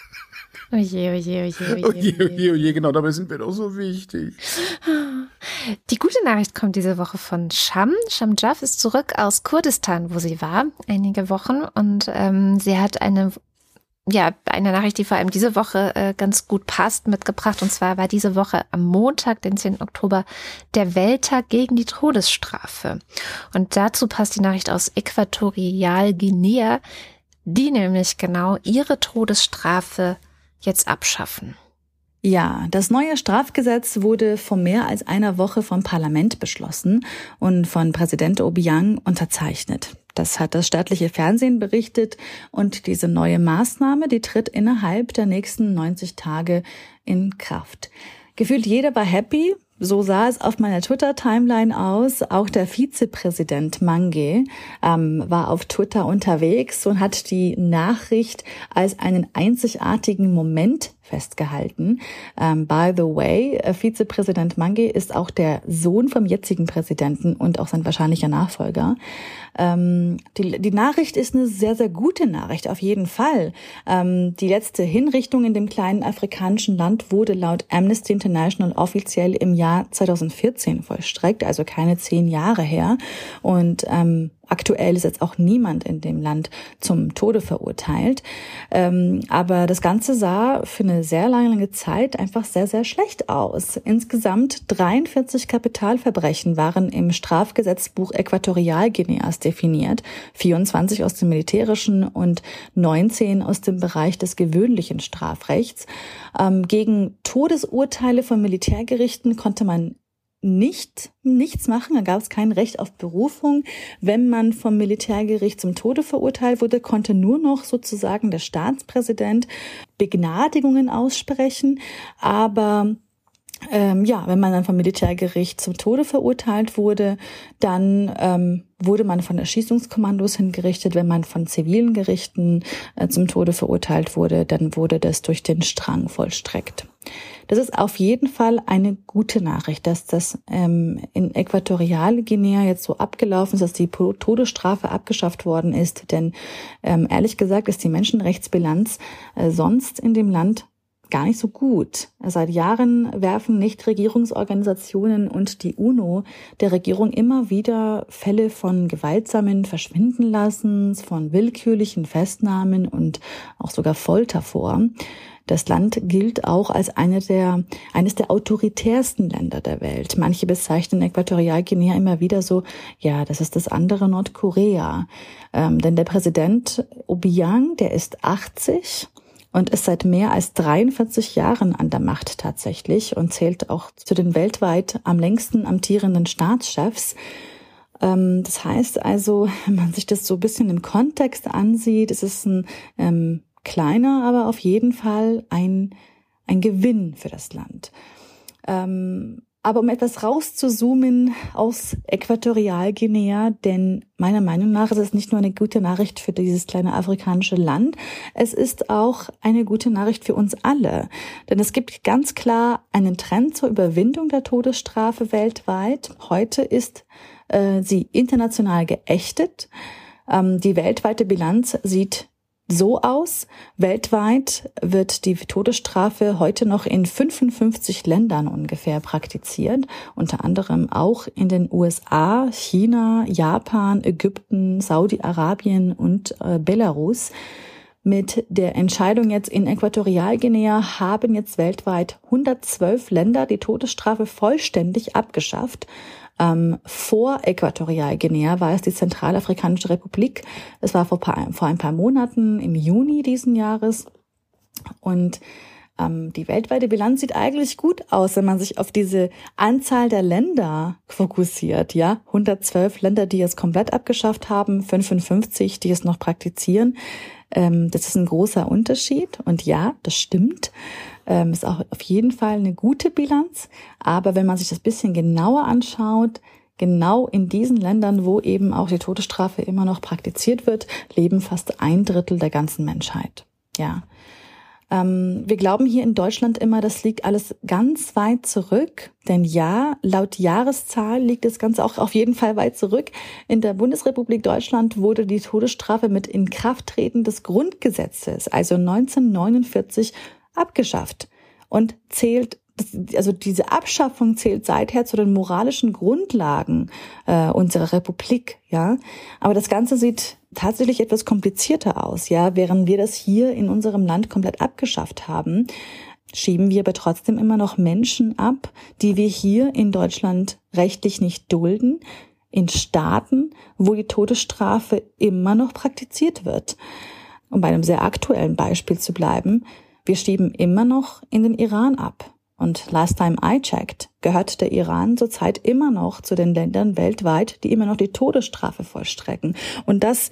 Oje, oje, oje, oje, Oje, oje. oje, genau, dabei sind wir doch so wichtig. Die gute Nachricht kommt diese Woche von Sham. Sham Jaff ist zurück aus Kurdistan, wo sie war, einige Wochen. Und ähm, sie hat eine, ja, eine Nachricht, die vor allem diese Woche äh, ganz gut passt, mitgebracht. Und zwar war diese Woche am Montag, den 10. Oktober, der Welttag gegen die Todesstrafe. Und dazu passt die Nachricht aus Äquatorialguinea, die nämlich genau ihre Todesstrafe jetzt abschaffen. Ja, das neue Strafgesetz wurde vor mehr als einer Woche vom Parlament beschlossen und von Präsident Obiang unterzeichnet. Das hat das staatliche Fernsehen berichtet und diese neue Maßnahme, die tritt innerhalb der nächsten 90 Tage in Kraft. Gefühlt jeder war happy. So sah es auf meiner Twitter-Timeline aus. Auch der Vizepräsident Mange ähm, war auf Twitter unterwegs und hat die Nachricht als einen einzigartigen Moment festgehalten. Ähm, by the way, äh, Vizepräsident Mange ist auch der Sohn vom jetzigen Präsidenten und auch sein wahrscheinlicher Nachfolger. Ähm, die, die Nachricht ist eine sehr, sehr gute Nachricht, auf jeden Fall. Ähm, die letzte Hinrichtung in dem kleinen afrikanischen Land wurde laut Amnesty International offiziell im Jahr 2014 vollstreckt, also keine zehn Jahre her. Und ähm, Aktuell ist jetzt auch niemand in dem Land zum Tode verurteilt. Ähm, aber das Ganze sah für eine sehr lange, Zeit einfach sehr, sehr schlecht aus. Insgesamt 43 Kapitalverbrechen waren im Strafgesetzbuch Äquatorialguineas definiert, 24 aus dem militärischen und 19 aus dem Bereich des gewöhnlichen Strafrechts. Ähm, gegen Todesurteile von Militärgerichten konnte man nicht, nichts machen. Da gab es kein Recht auf Berufung. Wenn man vom Militärgericht zum Tode verurteilt wurde, konnte nur noch sozusagen der Staatspräsident Begnadigungen aussprechen. Aber ähm, ja, wenn man dann vom Militärgericht zum Tode verurteilt wurde, dann ähm, wurde man von Erschießungskommandos hingerichtet. Wenn man von zivilen Gerichten äh, zum Tode verurteilt wurde, dann wurde das durch den Strang vollstreckt. Das ist auf jeden Fall eine gute Nachricht, dass das ähm, in Äquatorialguinea jetzt so abgelaufen ist, dass die Todesstrafe abgeschafft worden ist. Denn ähm, ehrlich gesagt ist die Menschenrechtsbilanz äh, sonst in dem Land gar nicht so gut. Seit Jahren werfen Nichtregierungsorganisationen und die UNO der Regierung immer wieder Fälle von gewaltsamen Verschwindenlassens, von willkürlichen Festnahmen und auch sogar Folter vor. Das Land gilt auch als eine der, eines der autoritärsten Länder der Welt. Manche bezeichnen Äquatorialguinea immer wieder so, ja, das ist das andere Nordkorea. Ähm, denn der Präsident Obiang, der ist 80 und ist seit mehr als 43 Jahren an der Macht tatsächlich und zählt auch zu den weltweit am längsten amtierenden Staatschefs. Ähm, das heißt also, wenn man sich das so ein bisschen im Kontext ansieht, es ist ein ähm, kleiner, aber auf jeden Fall ein, ein Gewinn für das Land. Ähm, aber um etwas rauszuzoomen aus Äquatorialguinea, denn meiner Meinung nach ist es nicht nur eine gute Nachricht für dieses kleine afrikanische Land, es ist auch eine gute Nachricht für uns alle. Denn es gibt ganz klar einen Trend zur Überwindung der Todesstrafe weltweit. Heute ist äh, sie international geächtet. Ähm, die weltweite Bilanz sieht so aus. Weltweit wird die Todesstrafe heute noch in 55 Ländern ungefähr praktiziert, unter anderem auch in den USA, China, Japan, Ägypten, Saudi-Arabien und äh, Belarus. Mit der Entscheidung jetzt in Äquatorialguinea haben jetzt weltweit 112 Länder die Todesstrafe vollständig abgeschafft. Ähm, vor Äquatorialguinea war es die Zentralafrikanische Republik. Es war vor, paar, vor ein paar Monaten, im Juni diesen Jahres. Und ähm, die weltweite Bilanz sieht eigentlich gut aus, wenn man sich auf diese Anzahl der Länder fokussiert. Ja, 112 Länder, die es komplett abgeschafft haben, 55, die es noch praktizieren. Ähm, das ist ein großer Unterschied. Und ja, das stimmt. Ähm, ist auch auf jeden Fall eine gute Bilanz. Aber wenn man sich das bisschen genauer anschaut, genau in diesen Ländern, wo eben auch die Todesstrafe immer noch praktiziert wird, leben fast ein Drittel der ganzen Menschheit. Ja. Ähm, wir glauben hier in Deutschland immer, das liegt alles ganz weit zurück. Denn ja, laut Jahreszahl liegt das Ganze auch auf jeden Fall weit zurück. In der Bundesrepublik Deutschland wurde die Todesstrafe mit Inkrafttreten des Grundgesetzes, also 1949, abgeschafft und zählt also diese Abschaffung zählt seither zu den moralischen Grundlagen äh, unserer Republik, ja. Aber das Ganze sieht tatsächlich etwas komplizierter aus, ja. Während wir das hier in unserem Land komplett abgeschafft haben, schieben wir aber trotzdem immer noch Menschen ab, die wir hier in Deutschland rechtlich nicht dulden, in Staaten, wo die Todesstrafe immer noch praktiziert wird. Um bei einem sehr aktuellen Beispiel zu bleiben, wir schieben immer noch in den Iran ab. Und last time I checked, gehört der Iran zurzeit immer noch zu den Ländern weltweit, die immer noch die Todesstrafe vollstrecken. Und das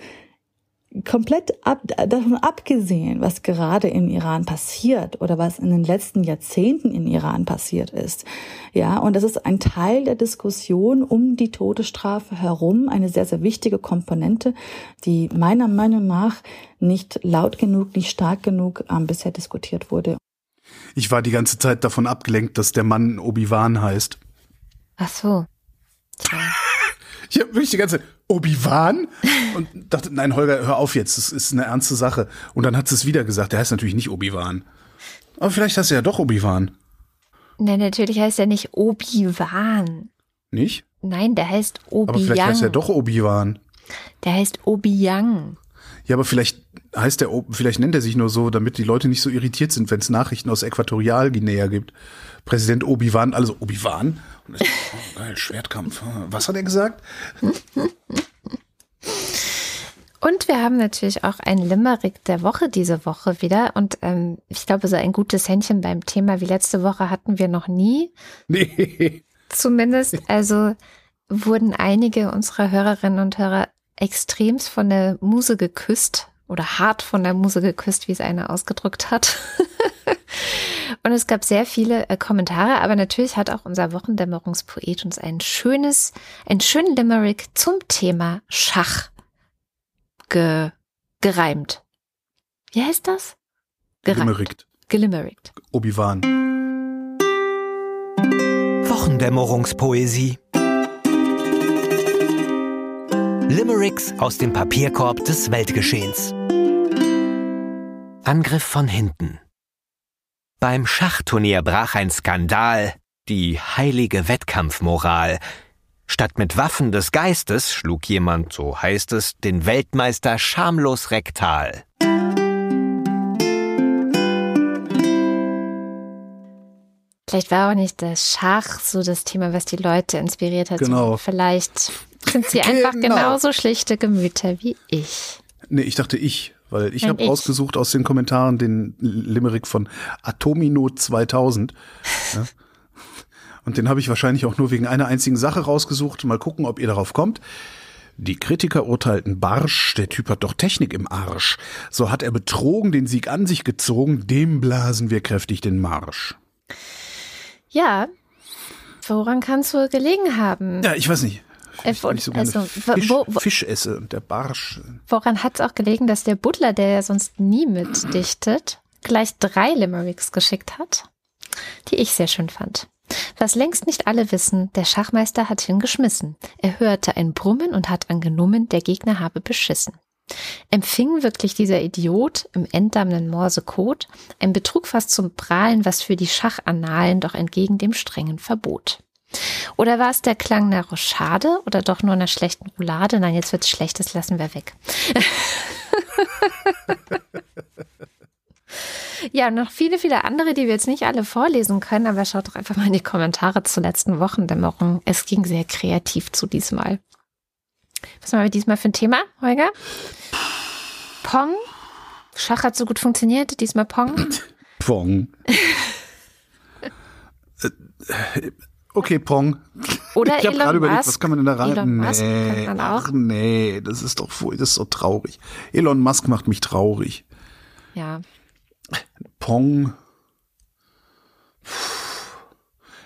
komplett ab, davon abgesehen, was gerade im Iran passiert oder was in den letzten Jahrzehnten in Iran passiert ist. Ja, und das ist ein Teil der Diskussion um die Todesstrafe herum, eine sehr, sehr wichtige Komponente, die meiner Meinung nach nicht laut genug, nicht stark genug ähm, bisher diskutiert wurde. Ich war die ganze Zeit davon abgelenkt, dass der Mann Obi-Wan heißt. Ach so. Tja. Ich habe wirklich die ganze Zeit, Obi-Wan? Und dachte, nein, Holger, hör auf jetzt, das ist eine ernste Sache. Und dann hat sie es wieder gesagt, der heißt natürlich nicht Obi-Wan. Aber vielleicht heißt er ja doch Obi-Wan. Nein, natürlich heißt er nicht Obi-Wan. Nicht? Nein, der heißt Aber vielleicht heißt er doch Obi-Wan. Der heißt Obi-Yang. Ja, aber vielleicht heißt er, O- vielleicht nennt er sich nur so, damit die Leute nicht so irritiert sind, wenn es Nachrichten aus Äquatorialguinea gibt. Präsident Obi-Wan, also Obi-Wan. Oh, geil, Schwertkampf. Was hat er gesagt? Und wir haben natürlich auch ein Limerick der Woche diese Woche wieder. Und ähm, ich glaube, so ein gutes Händchen beim Thema wie letzte Woche hatten wir noch nie. Nee. Zumindest, also wurden einige unserer Hörerinnen und Hörer extremst von der Muse geküsst oder hart von der Muse geküsst, wie es einer ausgedrückt hat. und es gab sehr viele äh, Kommentare, aber natürlich hat auch unser Wochendämmerungspoet uns ein schönes, einen schönen Limerick zum Thema Schach ge, gereimt. Wie heißt das? Limerick. Gelimerickt. Obi-Wan. Wochendämmerungspoesie. Limericks aus dem Papierkorb des Weltgeschehens. Angriff von hinten. Beim Schachturnier brach ein Skandal, die heilige Wettkampfmoral. Statt mit Waffen des Geistes schlug jemand, so heißt es, den Weltmeister schamlos rektal. Vielleicht war auch nicht das Schach so das Thema, was die Leute inspiriert hat. Genau. Vielleicht sind sie einfach Genau. genauso schlichte Gemüter wie ich. Nee, ich dachte ich, weil ich habe ich. rausgesucht aus den Kommentaren den Limerick von Atomino 2000. Ja. Und den habe ich wahrscheinlich auch nur wegen einer einzigen Sache rausgesucht. Mal gucken, ob ihr darauf kommt. Die Kritiker urteilten barsch, der Typ hat doch Technik im Arsch. So hat er betrogen, den Sieg an sich gezogen, dem blasen wir kräftig den Marsch. Ja, woran kann es wohl gelegen haben? Ja, ich weiß nicht. Äh, Ich, weil ich so also, wo- Fisch, wo- wo- Fisch esse und der Barsch. Woran hat es auch gelegen, dass der Butler, der ja sonst nie mitdichtet, gleich drei Limericks geschickt hat, die ich sehr schön fand. Was längst nicht alle wissen, der Schachmeister hat hingeschmissen. Er hörte ein Brummen und hat angenommen, der Gegner habe beschissen. Empfing wirklich dieser Idiot im enddammenden Morsecode ein Betrug fast zum Prahlen, was für die Schachannalen doch entgegen dem strengen Verbot. Oder war es der Klang einer Rochade oder doch nur einer schlechten Roulade? Nein, jetzt wird's schlecht, das lassen wir weg. ja, noch viele, viele andere, die wir jetzt nicht alle vorlesen können, aber schaut doch einfach mal in die Kommentare zur letzten Wochendämmerung. Es ging sehr kreativ zu diesmal. Was haben wir diesmal für ein Thema, Holger? Pong. Schach hat so gut funktioniert, diesmal Pong. Pong. Äh, okay, Pong. Oder ich habe Elon gerade überlegt, Musk. was kann man denn da rein? Elon Musk nee, kann man auch. ach nee, das ist doch das ist so traurig. Elon Musk macht mich traurig. Ja. Pong.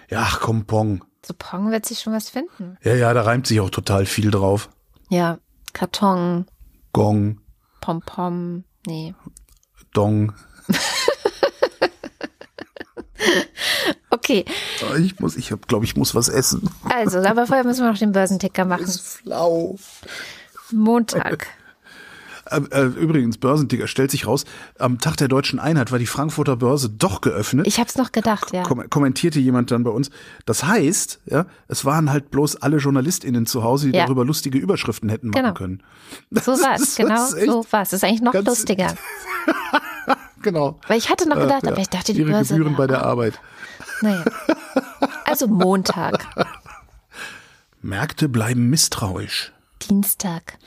Ja, ach komm, Pong. So Pong wird sich schon was finden. Ja, ja, da reimt sich auch total viel drauf. Ja. Karton, Gong, Pom-Pom. Nee. Dong. Okay, Ah, Ich muss, ich glaube ich, muss was essen. also, aber vorher müssen wir noch den Börsenticker machen. Ist flau. Montag. Äh, äh, übrigens, Börsenticker stellt sich raus, am Tag der deutschen Einheit war die Frankfurter Börse doch geöffnet. Ich hab's noch gedacht, ja. kom kommentierte jemand dann bei uns. Das heißt, ja, es waren halt bloß alle JournalistInnen zu Hause, die Ja. darüber lustige Überschriften hätten machen Genau. können. So ist- genau das ist echt so war's. Das ist eigentlich noch lustiger. Genau. Weil ich hatte noch gedacht, Äh, ja. aber ich dachte, die Ihre Börse. Gebühren bei der Arbeit. Naja. Also Montag, Märkte bleiben misstrauisch. Dienstag,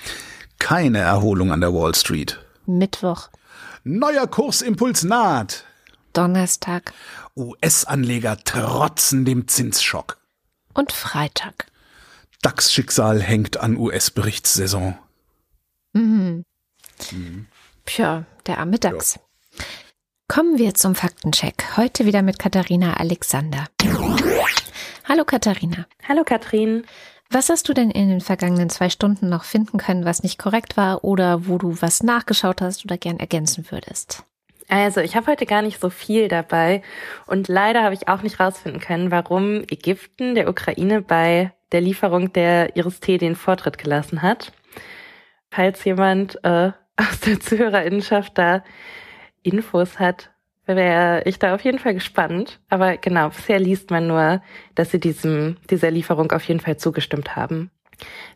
Keine Erholung an der Wall Street. Mittwoch, Neuer Kursimpuls naht. Donnerstag US-Anleger trotzen dem Zinsschock. und Freitag. DAX-Schicksal hängt an US-Berichtssaison. Tja, der arme DAX. Kommen wir zum Faktencheck. Heute wieder mit Katharina Alexander. Hallo Katharina. Hallo Katrin. Was hast du denn in den vergangenen zwei Stunden noch finden können, was nicht korrekt war oder wo du was nachgeschaut hast oder gern ergänzen würdest? Also, ich habe heute gar nicht so viel dabei und leider habe ich auch nicht rausfinden können, warum Ägypten der Ukraine bei der Lieferung der Iris T den Vortritt gelassen hat. Falls jemand äh, aus der Zuhörerinnenschaft da Infos hat, wäre ich da auf jeden Fall gespannt. Aber genau, bisher liest man nur, dass sie diesem, dieser Lieferung auf jeden Fall zugestimmt haben.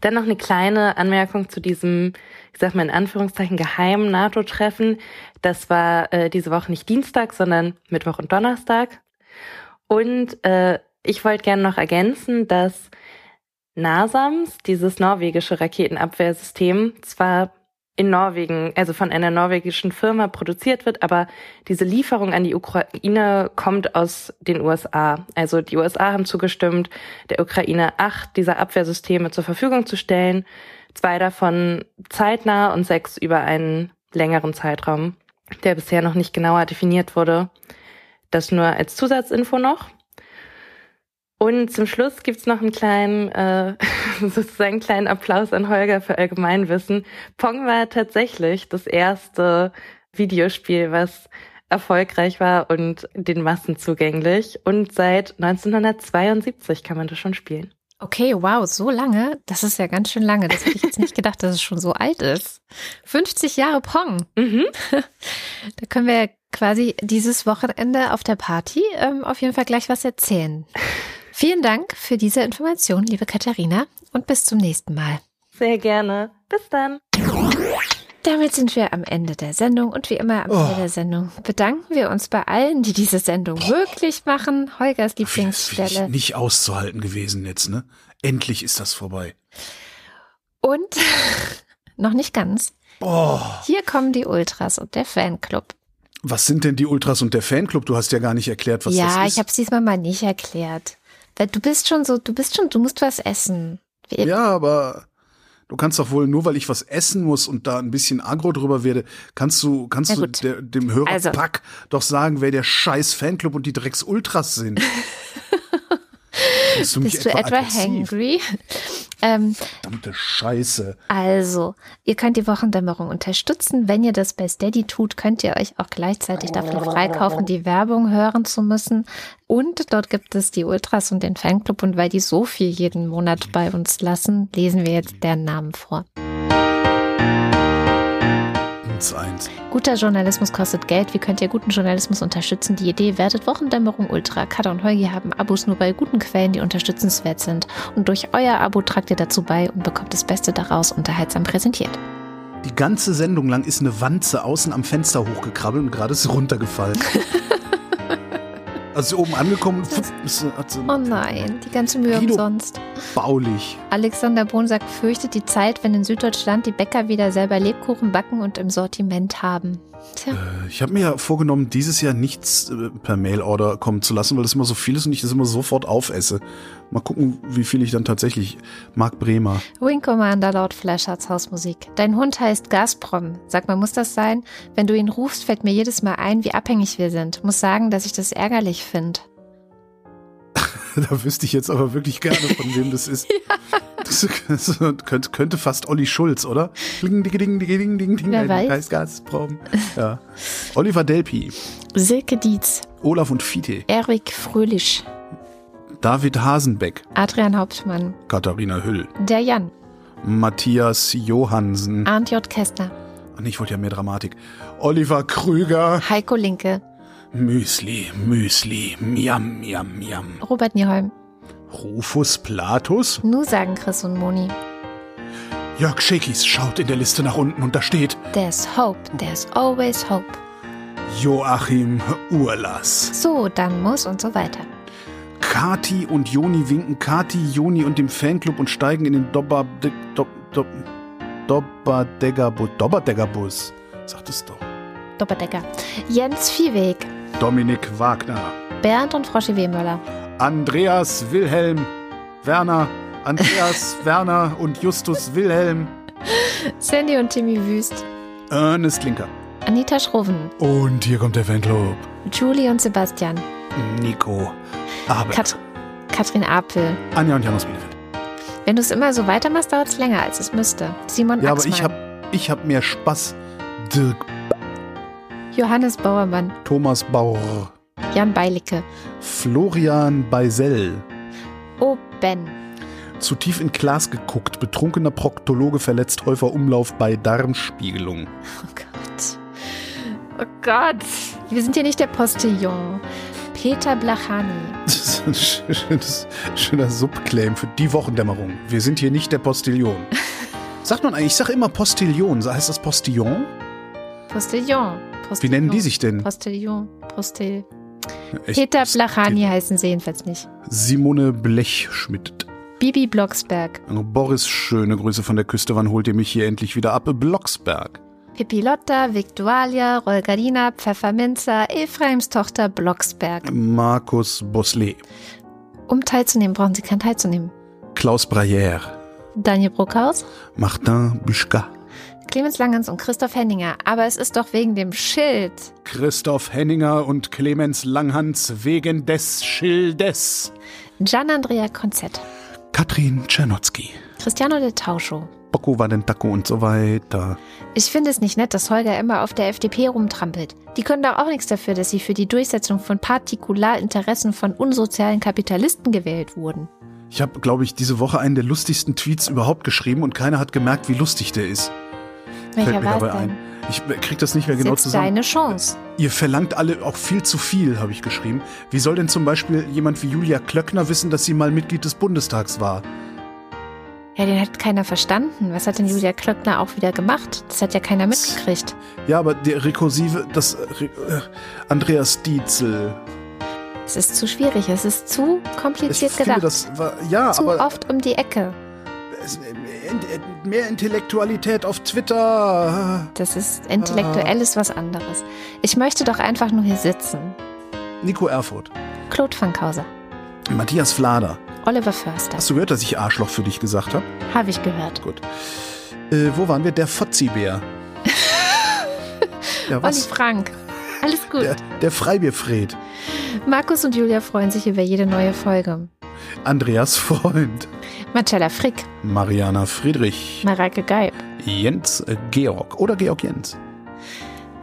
Dann noch eine kleine Anmerkung zu diesem, ich sag mal in Anführungszeichen, geheimen NATO-Treffen. Das war äh, diese Woche nicht Dienstag, sondern Mittwoch und Donnerstag. Und äh, ich wollte gerne noch ergänzen, dass NASAMS, dieses norwegische Raketenabwehrsystem, zwar in Norwegen, also von einer norwegischen Firma produziert wird, aber diese Lieferung an die Ukraine kommt aus den USA. Also die USA haben zugestimmt, der Ukraine acht dieser Abwehrsysteme zur Verfügung zu stellen, zwei davon zeitnah und sechs über einen längeren Zeitraum, der bisher noch nicht genauer definiert wurde. Das nur als Zusatzinfo noch. Und zum Schluss gibt's noch einen kleinen, äh, sozusagen kleinen Applaus an Holger für Allgemeinwissen. Pong war tatsächlich das erste Videospiel, was erfolgreich war und den Massen zugänglich. Und seit 1972 kann man das schon spielen. Okay, wow, so lange? Das ist ja ganz schön lange. Das hätte ich jetzt nicht gedacht, dass es schon so alt ist. 50 Jahre Pong. Mhm. Da können wir quasi dieses Wochenende auf der Party ähm, auf jeden Fall gleich was erzählen. Vielen Dank für diese Information, liebe Katharina, und bis zum nächsten Mal. Sehr gerne. Bis dann. Damit sind wir am Ende der Sendung und wie immer am oh. Ende der Sendung bedanken wir uns bei allen, die diese Sendung Boah. möglich machen. Holgers Lieblingsstelle. Das ist nicht auszuhalten gewesen jetzt, ne? Endlich ist das vorbei. Und noch nicht ganz. Boah. Hier kommen die Ultras und der Fanclub. Was sind denn die Ultras und der Fanclub? Du hast ja gar nicht erklärt, was ja, das ist. Ja, ich habe es diesmal mal nicht erklärt. Weil du bist schon so, du bist schon, du musst was essen. Ja, aber du kannst doch wohl, nur weil ich was essen muss und da ein bisschen agro drüber werde, kannst du, kannst du der, dem Hörer also. Pack doch sagen, wer der scheiß Fanclub und die Drecks Ultras sind. Bist du, Bist du etwa, etwa hangry? Ähm, Verdammte Scheiße. Also, ihr könnt die Wochendämmerung unterstützen. Wenn ihr das bei Steady tut, könnt ihr euch auch gleichzeitig dafür freikaufen, die Werbung hören zu müssen. Und dort gibt es die Ultras und den Fanclub. Und weil die so viel jeden Monat bei uns lassen, lesen wir jetzt deren Namen vor. 1. Guter Journalismus kostet Geld. Wie könnt ihr guten Journalismus unterstützen? Die Idee wertet Wochendämmerung Ultra. Kada und Holgi haben Abos nur bei guten Quellen, die unterstützenswert sind. Und durch euer Abo tragt ihr dazu bei und bekommt das Beste daraus unterhaltsam präsentiert. Die ganze Sendung lang ist eine Wanze außen am Fenster hochgekrabbelt und gerade ist sie Also oben angekommen. Pf, oh nein, die ganze Mühe Guido umsonst. Baulich. Alexander Bonsack fürchtet die Zeit, wenn in Süddeutschland die Bäcker wieder selber Lebkuchen backen und im Sortiment haben. Tja. Äh, ich habe mir ja vorgenommen, dieses Jahr nichts äh, per Mail-Order kommen zu lassen, weil das immer so viel ist und ich das immer sofort aufesse. Mal gucken, wie viel ich dann tatsächlich mag. Bremer. Wing Commander laut Flashards Hausmusik. Dein Hund heißt Gazprom. Sag mal, muss das sein? Wenn du ihn rufst, fällt mir jedes Mal ein, wie abhängig wir sind. Muss sagen, dass ich das ärgerlich finde. da wüsste ich jetzt aber wirklich gerne, von wem das ist. ja. Das, das könnte, könnte, fast Olli Schulz, oder? Ding, ding, ding, ding, ding, ding, Wer weiß? Geistgasproben. Ja. Oliver Delpi. Silke Dietz. Olaf und Fiete. Erik Fröhlich. David Hasenbeck. Adrian Hauptmann. Katharina Hüll. Der Jan. Matthias Johansen. Arndt J. Kästner. Ach, ich wollte ja mehr Dramatik. Oliver Krüger. Heiko Linke. Müsli, Müsli, Miam, Miam, Miam. Robert Nieholm. Rufus Platus? Nu sagen Chris und Moni. Jörg Schekis schaut in der Liste nach unten und da steht There's hope, there's always hope. Joachim Urlas. So, dann muss und so weiter. Kati und Joni winken Kati, Joni und dem Fanclub und steigen in den Dobber... Dob, Dob, Dobberdeggerbus. Dobberdeggerbus. Sagt es doch. Dopperdegger. Jens Viehweg. Dominik Wagner. Bernd und Froschi Wehmöller. Andreas Wilhelm Werner, Andreas Werner und Justus Wilhelm. Sandy und Timmy Wüst. Ernest Linker. Anita Schroven. Und hier kommt der Fanclub. Julie und Sebastian. Nico. Arbeit. Kat Katrin Apel. Anja und Janus Bielefeld. Wenn du es immer so weitermachst, dauert es länger, als es müsste. Simon Ja, Axmann. aber ich habe ich hab mehr Spaß. Dirk Johannes Bauermann, Thomas Bauer, Jan Beilicke, Florian Beisel. O. Ben, Zu tief in Glas geguckt, betrunkener Proktologe verletzt Häufer Umlauf bei Darmspiegelung. Oh Gott. Oh Gott. Wir sind hier nicht der Postillon. Peter Blachani. Das ist ein schönes, schöner Subclaim für die Wochendämmerung. Wir sind hier nicht der Postillon. Sagt man eigentlich, ich sage immer Postillon. Heißt das Postillon? Postillon. Postillon. Wie nennen die sich denn? Postillon. Postil. Echt Peter. Blachani heißen sie jedenfalls nicht. Simone Blechschmidt. Bibi Blocksberg. Boris, schöne Grüße von der Küste. Wann holt ihr mich hier endlich wieder ab? Blocksberg. Pippi Lotta, Victualia, Rolgarina, Pfefferminzer, Ephraims Tochter Blocksberg. Markus Bosley. Um teilzunehmen, brauchen Sie keinen teilzunehmen. Klaus Brayer. Daniel Bruckhaus, Martin Büschka. Clemens Langens und Christoph Henninger. Aber es ist doch wegen dem Schild. Christoph Henninger und Clemens Langhans wegen des Schildes. Gian Andrea Konzett. Katrin Czernotzki. Cristiano de Tauscho. Bocco Vadentacco und so weiter. Ich finde es nicht nett, dass Holger immer auf der FDP rumtrampelt. Die können doch auch nichts dafür, dass sie für die Durchsetzung von Partikularinteressen von unsozialen Kapitalisten gewählt wurden. Ich habe, glaube ich, diese Woche einen der lustigsten Tweets überhaupt geschrieben und keiner hat gemerkt, wie lustig der ist. Welcher Fällt mir war dabei denn? ein. Ich krieg das nicht mehr genau ist jetzt zusammen. deine Chance. Ihr verlangt alle auch viel zu viel, habe ich geschrieben. Wie soll denn zum Beispiel jemand wie Julia Klöckner wissen, dass sie mal Mitglied des Bundestags war? Ja, den hat keiner verstanden. Was hat denn Julia Klöckner auch wieder gemacht? Das hat ja keiner mitgekriegt. Ja, aber der rekursive, das äh, äh, Andreas Dietzel. Es ist zu schwierig, es ist zu Ich kompliziert finde, gedacht. das war, ja, zu aber oft um die Ecke. es- äh, mehr Intellektualität auf Twitter. Das ist intellektuelles was anderes. Ich möchte doch einfach nur hier sitzen. Nico Erfurt, Claude Fankhauser, Matthias Flader. Oliver Förster, Hast du gehört, dass ich Arschloch für dich gesagt habe? habe ich gehört. Gut. Äh, wo waren wir? Der Fotzibär. ja, Olli was? Frank, alles gut. Der, der Freibierfred. Markus und Julia freuen sich über jede neue Folge. Andreas Freund. Marcella Frick, Mariana Friedrich. Mareike Geib, Jens äh, Georg oder Georg Jens.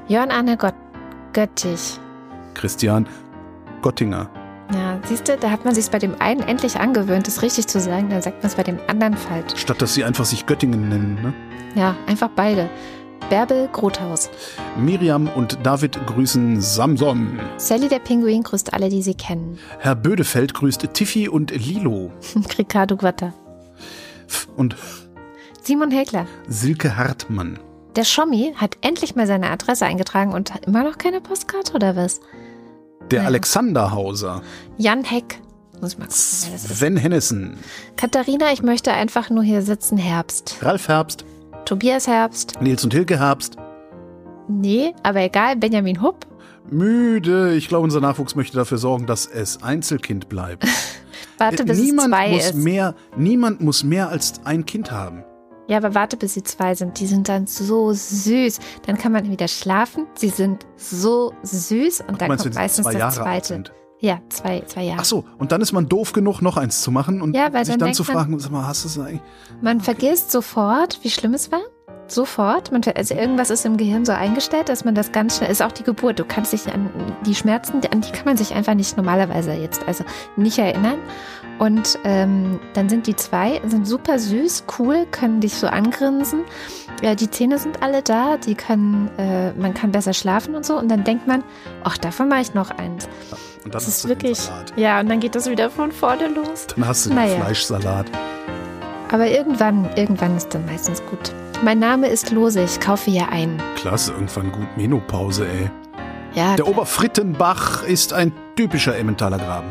Jörn Arne Gott, Göttich. Christian Gottinger. Ja, siehst du, da hat man sich bei dem einen endlich angewöhnt, das richtig zu sagen, dann sagt man es bei dem anderen falsch. Statt dass sie einfach sich Göttingen nennen. Ne? Ja, einfach beide. Bärbel Grothaus. Miriam und David grüßen Samson. Sally der Pinguin grüßt alle, die sie kennen. Herr Bödefeld grüßt Tiffy und Lilo. Ricardo Guatta. Und Simon Häkler. Silke Hartmann. Der Schommi hat endlich mal seine Adresse eingetragen und hat immer noch keine Postkarte oder was? Der Ja. Alexanderhauser. Jan Heck. Muss mal gucken. Sven Hennessen. Katharina, ich möchte einfach nur hier sitzen. Herbst. Ralf Herbst. Tobias Herbst. Nils und Hilke Herbst. Nee, aber egal. Benjamin Hupp. Müde. Ich glaube, unser Nachwuchs möchte dafür sorgen, dass es Einzelkind bleibt. Warte, bis niemand es zwei muss ist. mehr, niemand muss mehr als ein Kind haben. Ja, aber warte, bis sie zwei sind. Die sind dann so süß. Dann kann man wieder schlafen. Sie sind so süß und Du dann meinst, kommt meistens zwei das Jahre zweite. sind? Ja, zwei, zwei Jahre. Ach so, und dann ist man doof genug, noch eins zu machen und Ja, weil sich dann dann, zu man- fragen, sag mal, hast du es eigentlich? Man vergisst sofort, wie schlimm es war. Sofort. Man, also irgendwas ist im Gehirn so eingestellt, dass man das ganz schnell, ist auch die Geburt. Du kannst dich an die Schmerzen, an die kann man sich einfach nicht normalerweise jetzt, also nicht erinnern. Und ähm, dann sind die zwei, sind super süß, cool, können dich so angrinsen. Ja, die Zähne sind alle da, die können, äh, man kann besser schlafen und so. Und dann denkt man, ach, davon mache ich noch eins. Und Das hast ist wirklich, ja, und dann geht das wieder von vorne los. Dann hast du den Naja. Fleischsalat. Aber irgendwann, irgendwann ist dann meistens gut. Mein Name ist Lose, ich kaufe hier ein. Klasse, irgendwann gut Menopause, ey. Ja, Der Oberfrittenbach ist ein typischer Emmentaler Graben.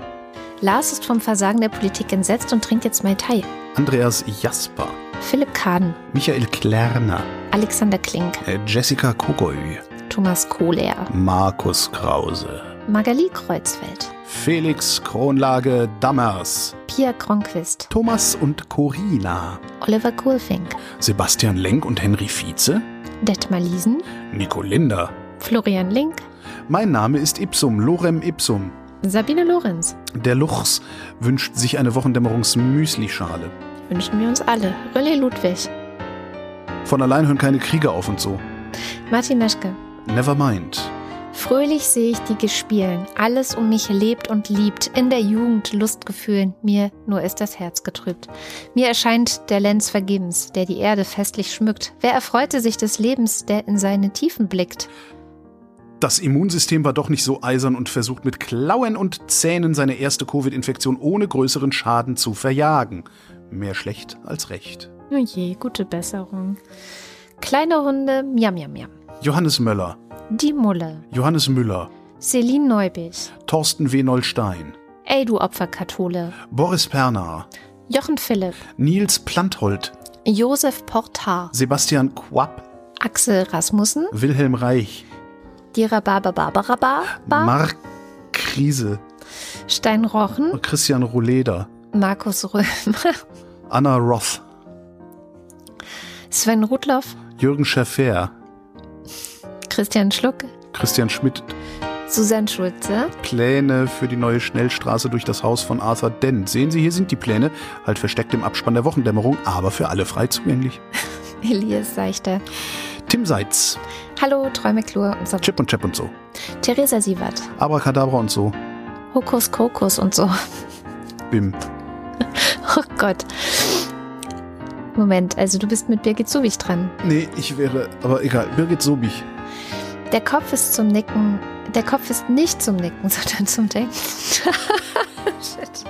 Lars ist vom Versagen der Politik entsetzt und trinkt jetzt Mai Tai. Andreas Jasper, Philipp Kahn, Michael Klerner, Alexander Klink, äh, Jessica Kogoy, Thomas Kohler, Markus Krause, Magali Kreuzfeld, Felix Kronlage Dammers, Pia Kronquist, Thomas und Corina, Oliver Kohlfink, Sebastian Lenk und Henry Vize, Detmar Liesen, Nico Linder. Florian Link, Mein Name ist Ipsum, Lorem Ipsum. Sabine Lorenz. Der Luchs wünscht sich eine Wochendämmerungs-Müsli-Schale. Wünschen wir uns alle. René Ludwig, Von allein hören keine Kriege auf und so. Martin Meschke, Never mind. Fröhlich sehe ich die gespielen, alles um mich lebt und liebt, in der Jugend Lustgefühlen, mir nur ist das Herz getrübt. Mir erscheint der Lenz vergebens, der die Erde festlich schmückt. Wer erfreute sich des Lebens, der in seine Tiefen blickt? Das Immunsystem war doch nicht so eisern und versucht mit Klauen und Zähnen seine erste Covid-Infektion ohne größeren Schaden zu verjagen. Mehr schlecht als recht. Oh je, gute Besserung. Kleine Hunde, miam, miam, miam. Johannes Möller, Die Mulle. Johannes Müller, Celine Neubich. Thorsten W. Nollstein, Ey, du Opferkathole. Boris Pernar, Jochen Philipp. Nils Planthold, Josef Portar. Sebastian Quapp, Axel Rasmussen. Wilhelm Reich, Die Rhabarber Barbara Bar. Mark Krise, Stein Rochen. Christian Rohleder, Markus Römer. Anna Roth, Sven Rudloff. Jürgen Schaffer, Christian Schluck. Christian Schmidt, Susanne Schulze. Pläne für die neue Schnellstraße durch das Haus von Arthur Dent. Sehen Sie, hier sind die Pläne, halt versteckt im Abspann der Wochendämmerung, aber für alle frei zugänglich. Elias Seichter. Tim Seitz, Hallo, Träumeklur und so. Chip und Chap und so, Theresa Sievert. Abracadabra und so, Hokus Kokus und so. Bim. Oh Gott. Moment, also du bist mit Birgit Subich dran. Nee, ich wäre, aber egal, Birgit Sobich. Der Kopf ist zum Nicken. Der Kopf ist nicht zum Nicken, sondern zum Denken. Shit.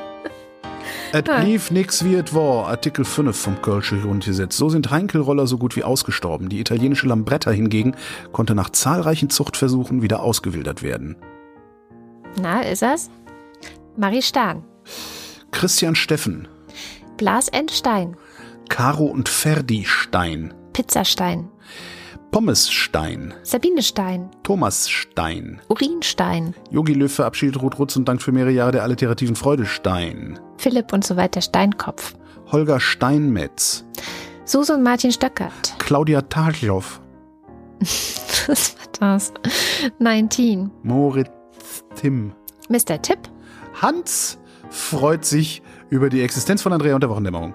Et blieb nix wie et war, Artikel 5 vom Kölsche Grundgesetz. So sind Heinkelroller so gut wie ausgestorben. Die italienische Lambretta hingegen konnte nach zahlreichen Zuchtversuchen wieder ausgewildert werden. Na, ist er's? Marie Stahn. Christian Steffen, Blas N. Stein. Caro und Ferdi Stein, Pizzastein. Pommes Stein, Sabine Stein. Thomas Stein, Urinstein. Yogi Löw verabschiedet Ruth Rutz und dankt für mehrere Jahre der alliterativen Freude Stein, Philipp und so weiter Steinkopf. Holger Steinmetz, Susan Martin Stöckert. Claudia Taglow, Was war das? 19. Moritz Tim. Mr. Tipp. Hans freut sich über die Existenz von Andrea und der Wochendämmerung.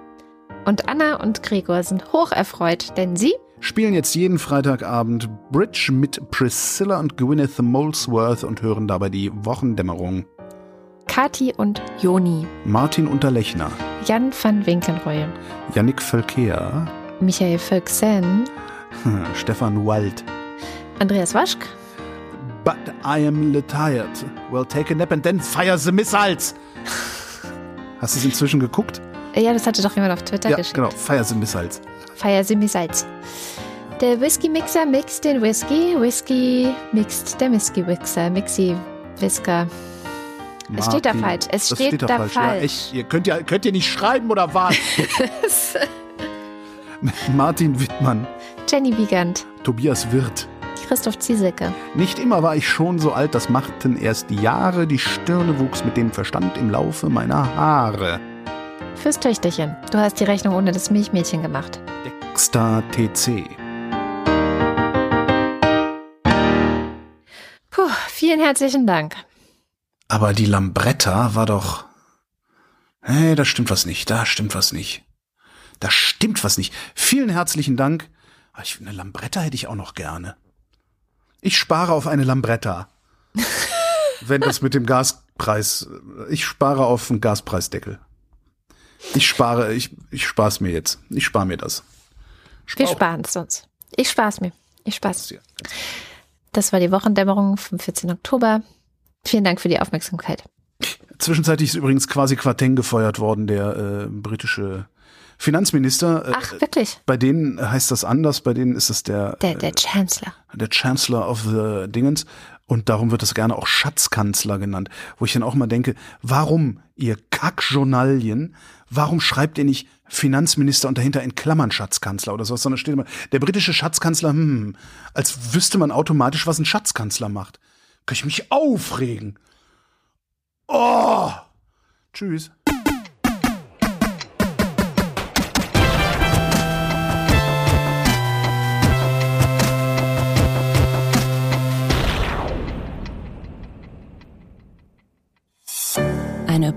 Und Anna und Gregor sind hoch erfreut, denn sie Spielen jetzt jeden Freitagabend Bridge mit Priscilla und Gwyneth Molesworth und hören dabei die Wochendämmerung. Kati und Joni. Martin Unterlechner, Jan van Winkenreue. Yannick Völkea, Michael Völksen. Stefan Wald. Andreas Waschk. But I am tired. Well, take a nap and then fire the missiles. Hast du es inzwischen geguckt? Ja, das hatte doch jemand auf Twitter ja, geschickt. genau. Fire the missiles. Feier Simi Salz. Der Whisky-Mixer mixt den Whisky. Whisky mixt der Whisky-Mixer. Mixi Whisker. Es steht da falsch. Es Das steht, da, Ja, falsch. echt. Ihr könnt ja, könnt ihr nicht schreiben oder was? Martin Wittmann, Jenny Wiegand. Tobias Wirth. Christoph Ziesecke. Nicht immer war ich schon so alt, das machten erst die Jahre, die Stirne wuchs mit dem Verstand im Laufe meiner Haare. Fürs Töchterchen. Du hast die Rechnung ohne das Milchmädchen gemacht. Dexter TC. Puh, vielen herzlichen Dank. Aber die Lambretta war doch. Hey, da stimmt was nicht, da stimmt was nicht. Da stimmt was nicht. Vielen herzlichen Dank. Ah, Ich, eine Lambretta hätte ich auch noch gerne. Ich spare auf eine Lambretta. Wenn das mit dem Gaspreis. Ich spare auf einen Gaspreisdeckel. Ich spare, ich, ich spare es mir jetzt. Ich spare mir das. Wir Spar- sparen es uns. Ich spar's mir. Ich spar's. Ja. Das war die Wochendämmerung vom 14. Oktober. Vielen Dank für die Aufmerksamkeit. Zwischenzeitlich ist übrigens quasi Quateng gefeuert worden, der äh, britische Finanzminister. Äh, Ach, wirklich? Bei denen heißt das anders, bei denen ist es der, Der, der Chancellor. der Chancellor of the Dingens und darum wird das gerne auch Schatzkanzler genannt, wo ich dann auch mal denke, warum ihr Kackjournalien, warum schreibt ihr nicht Finanzminister und dahinter in Klammern Schatzkanzler oder sowas, sondern steht immer, der britische Schatzkanzler, hm, als wüsste man automatisch, was ein Schatzkanzler macht. Kann ich mich aufregen. Oh! Tschüss.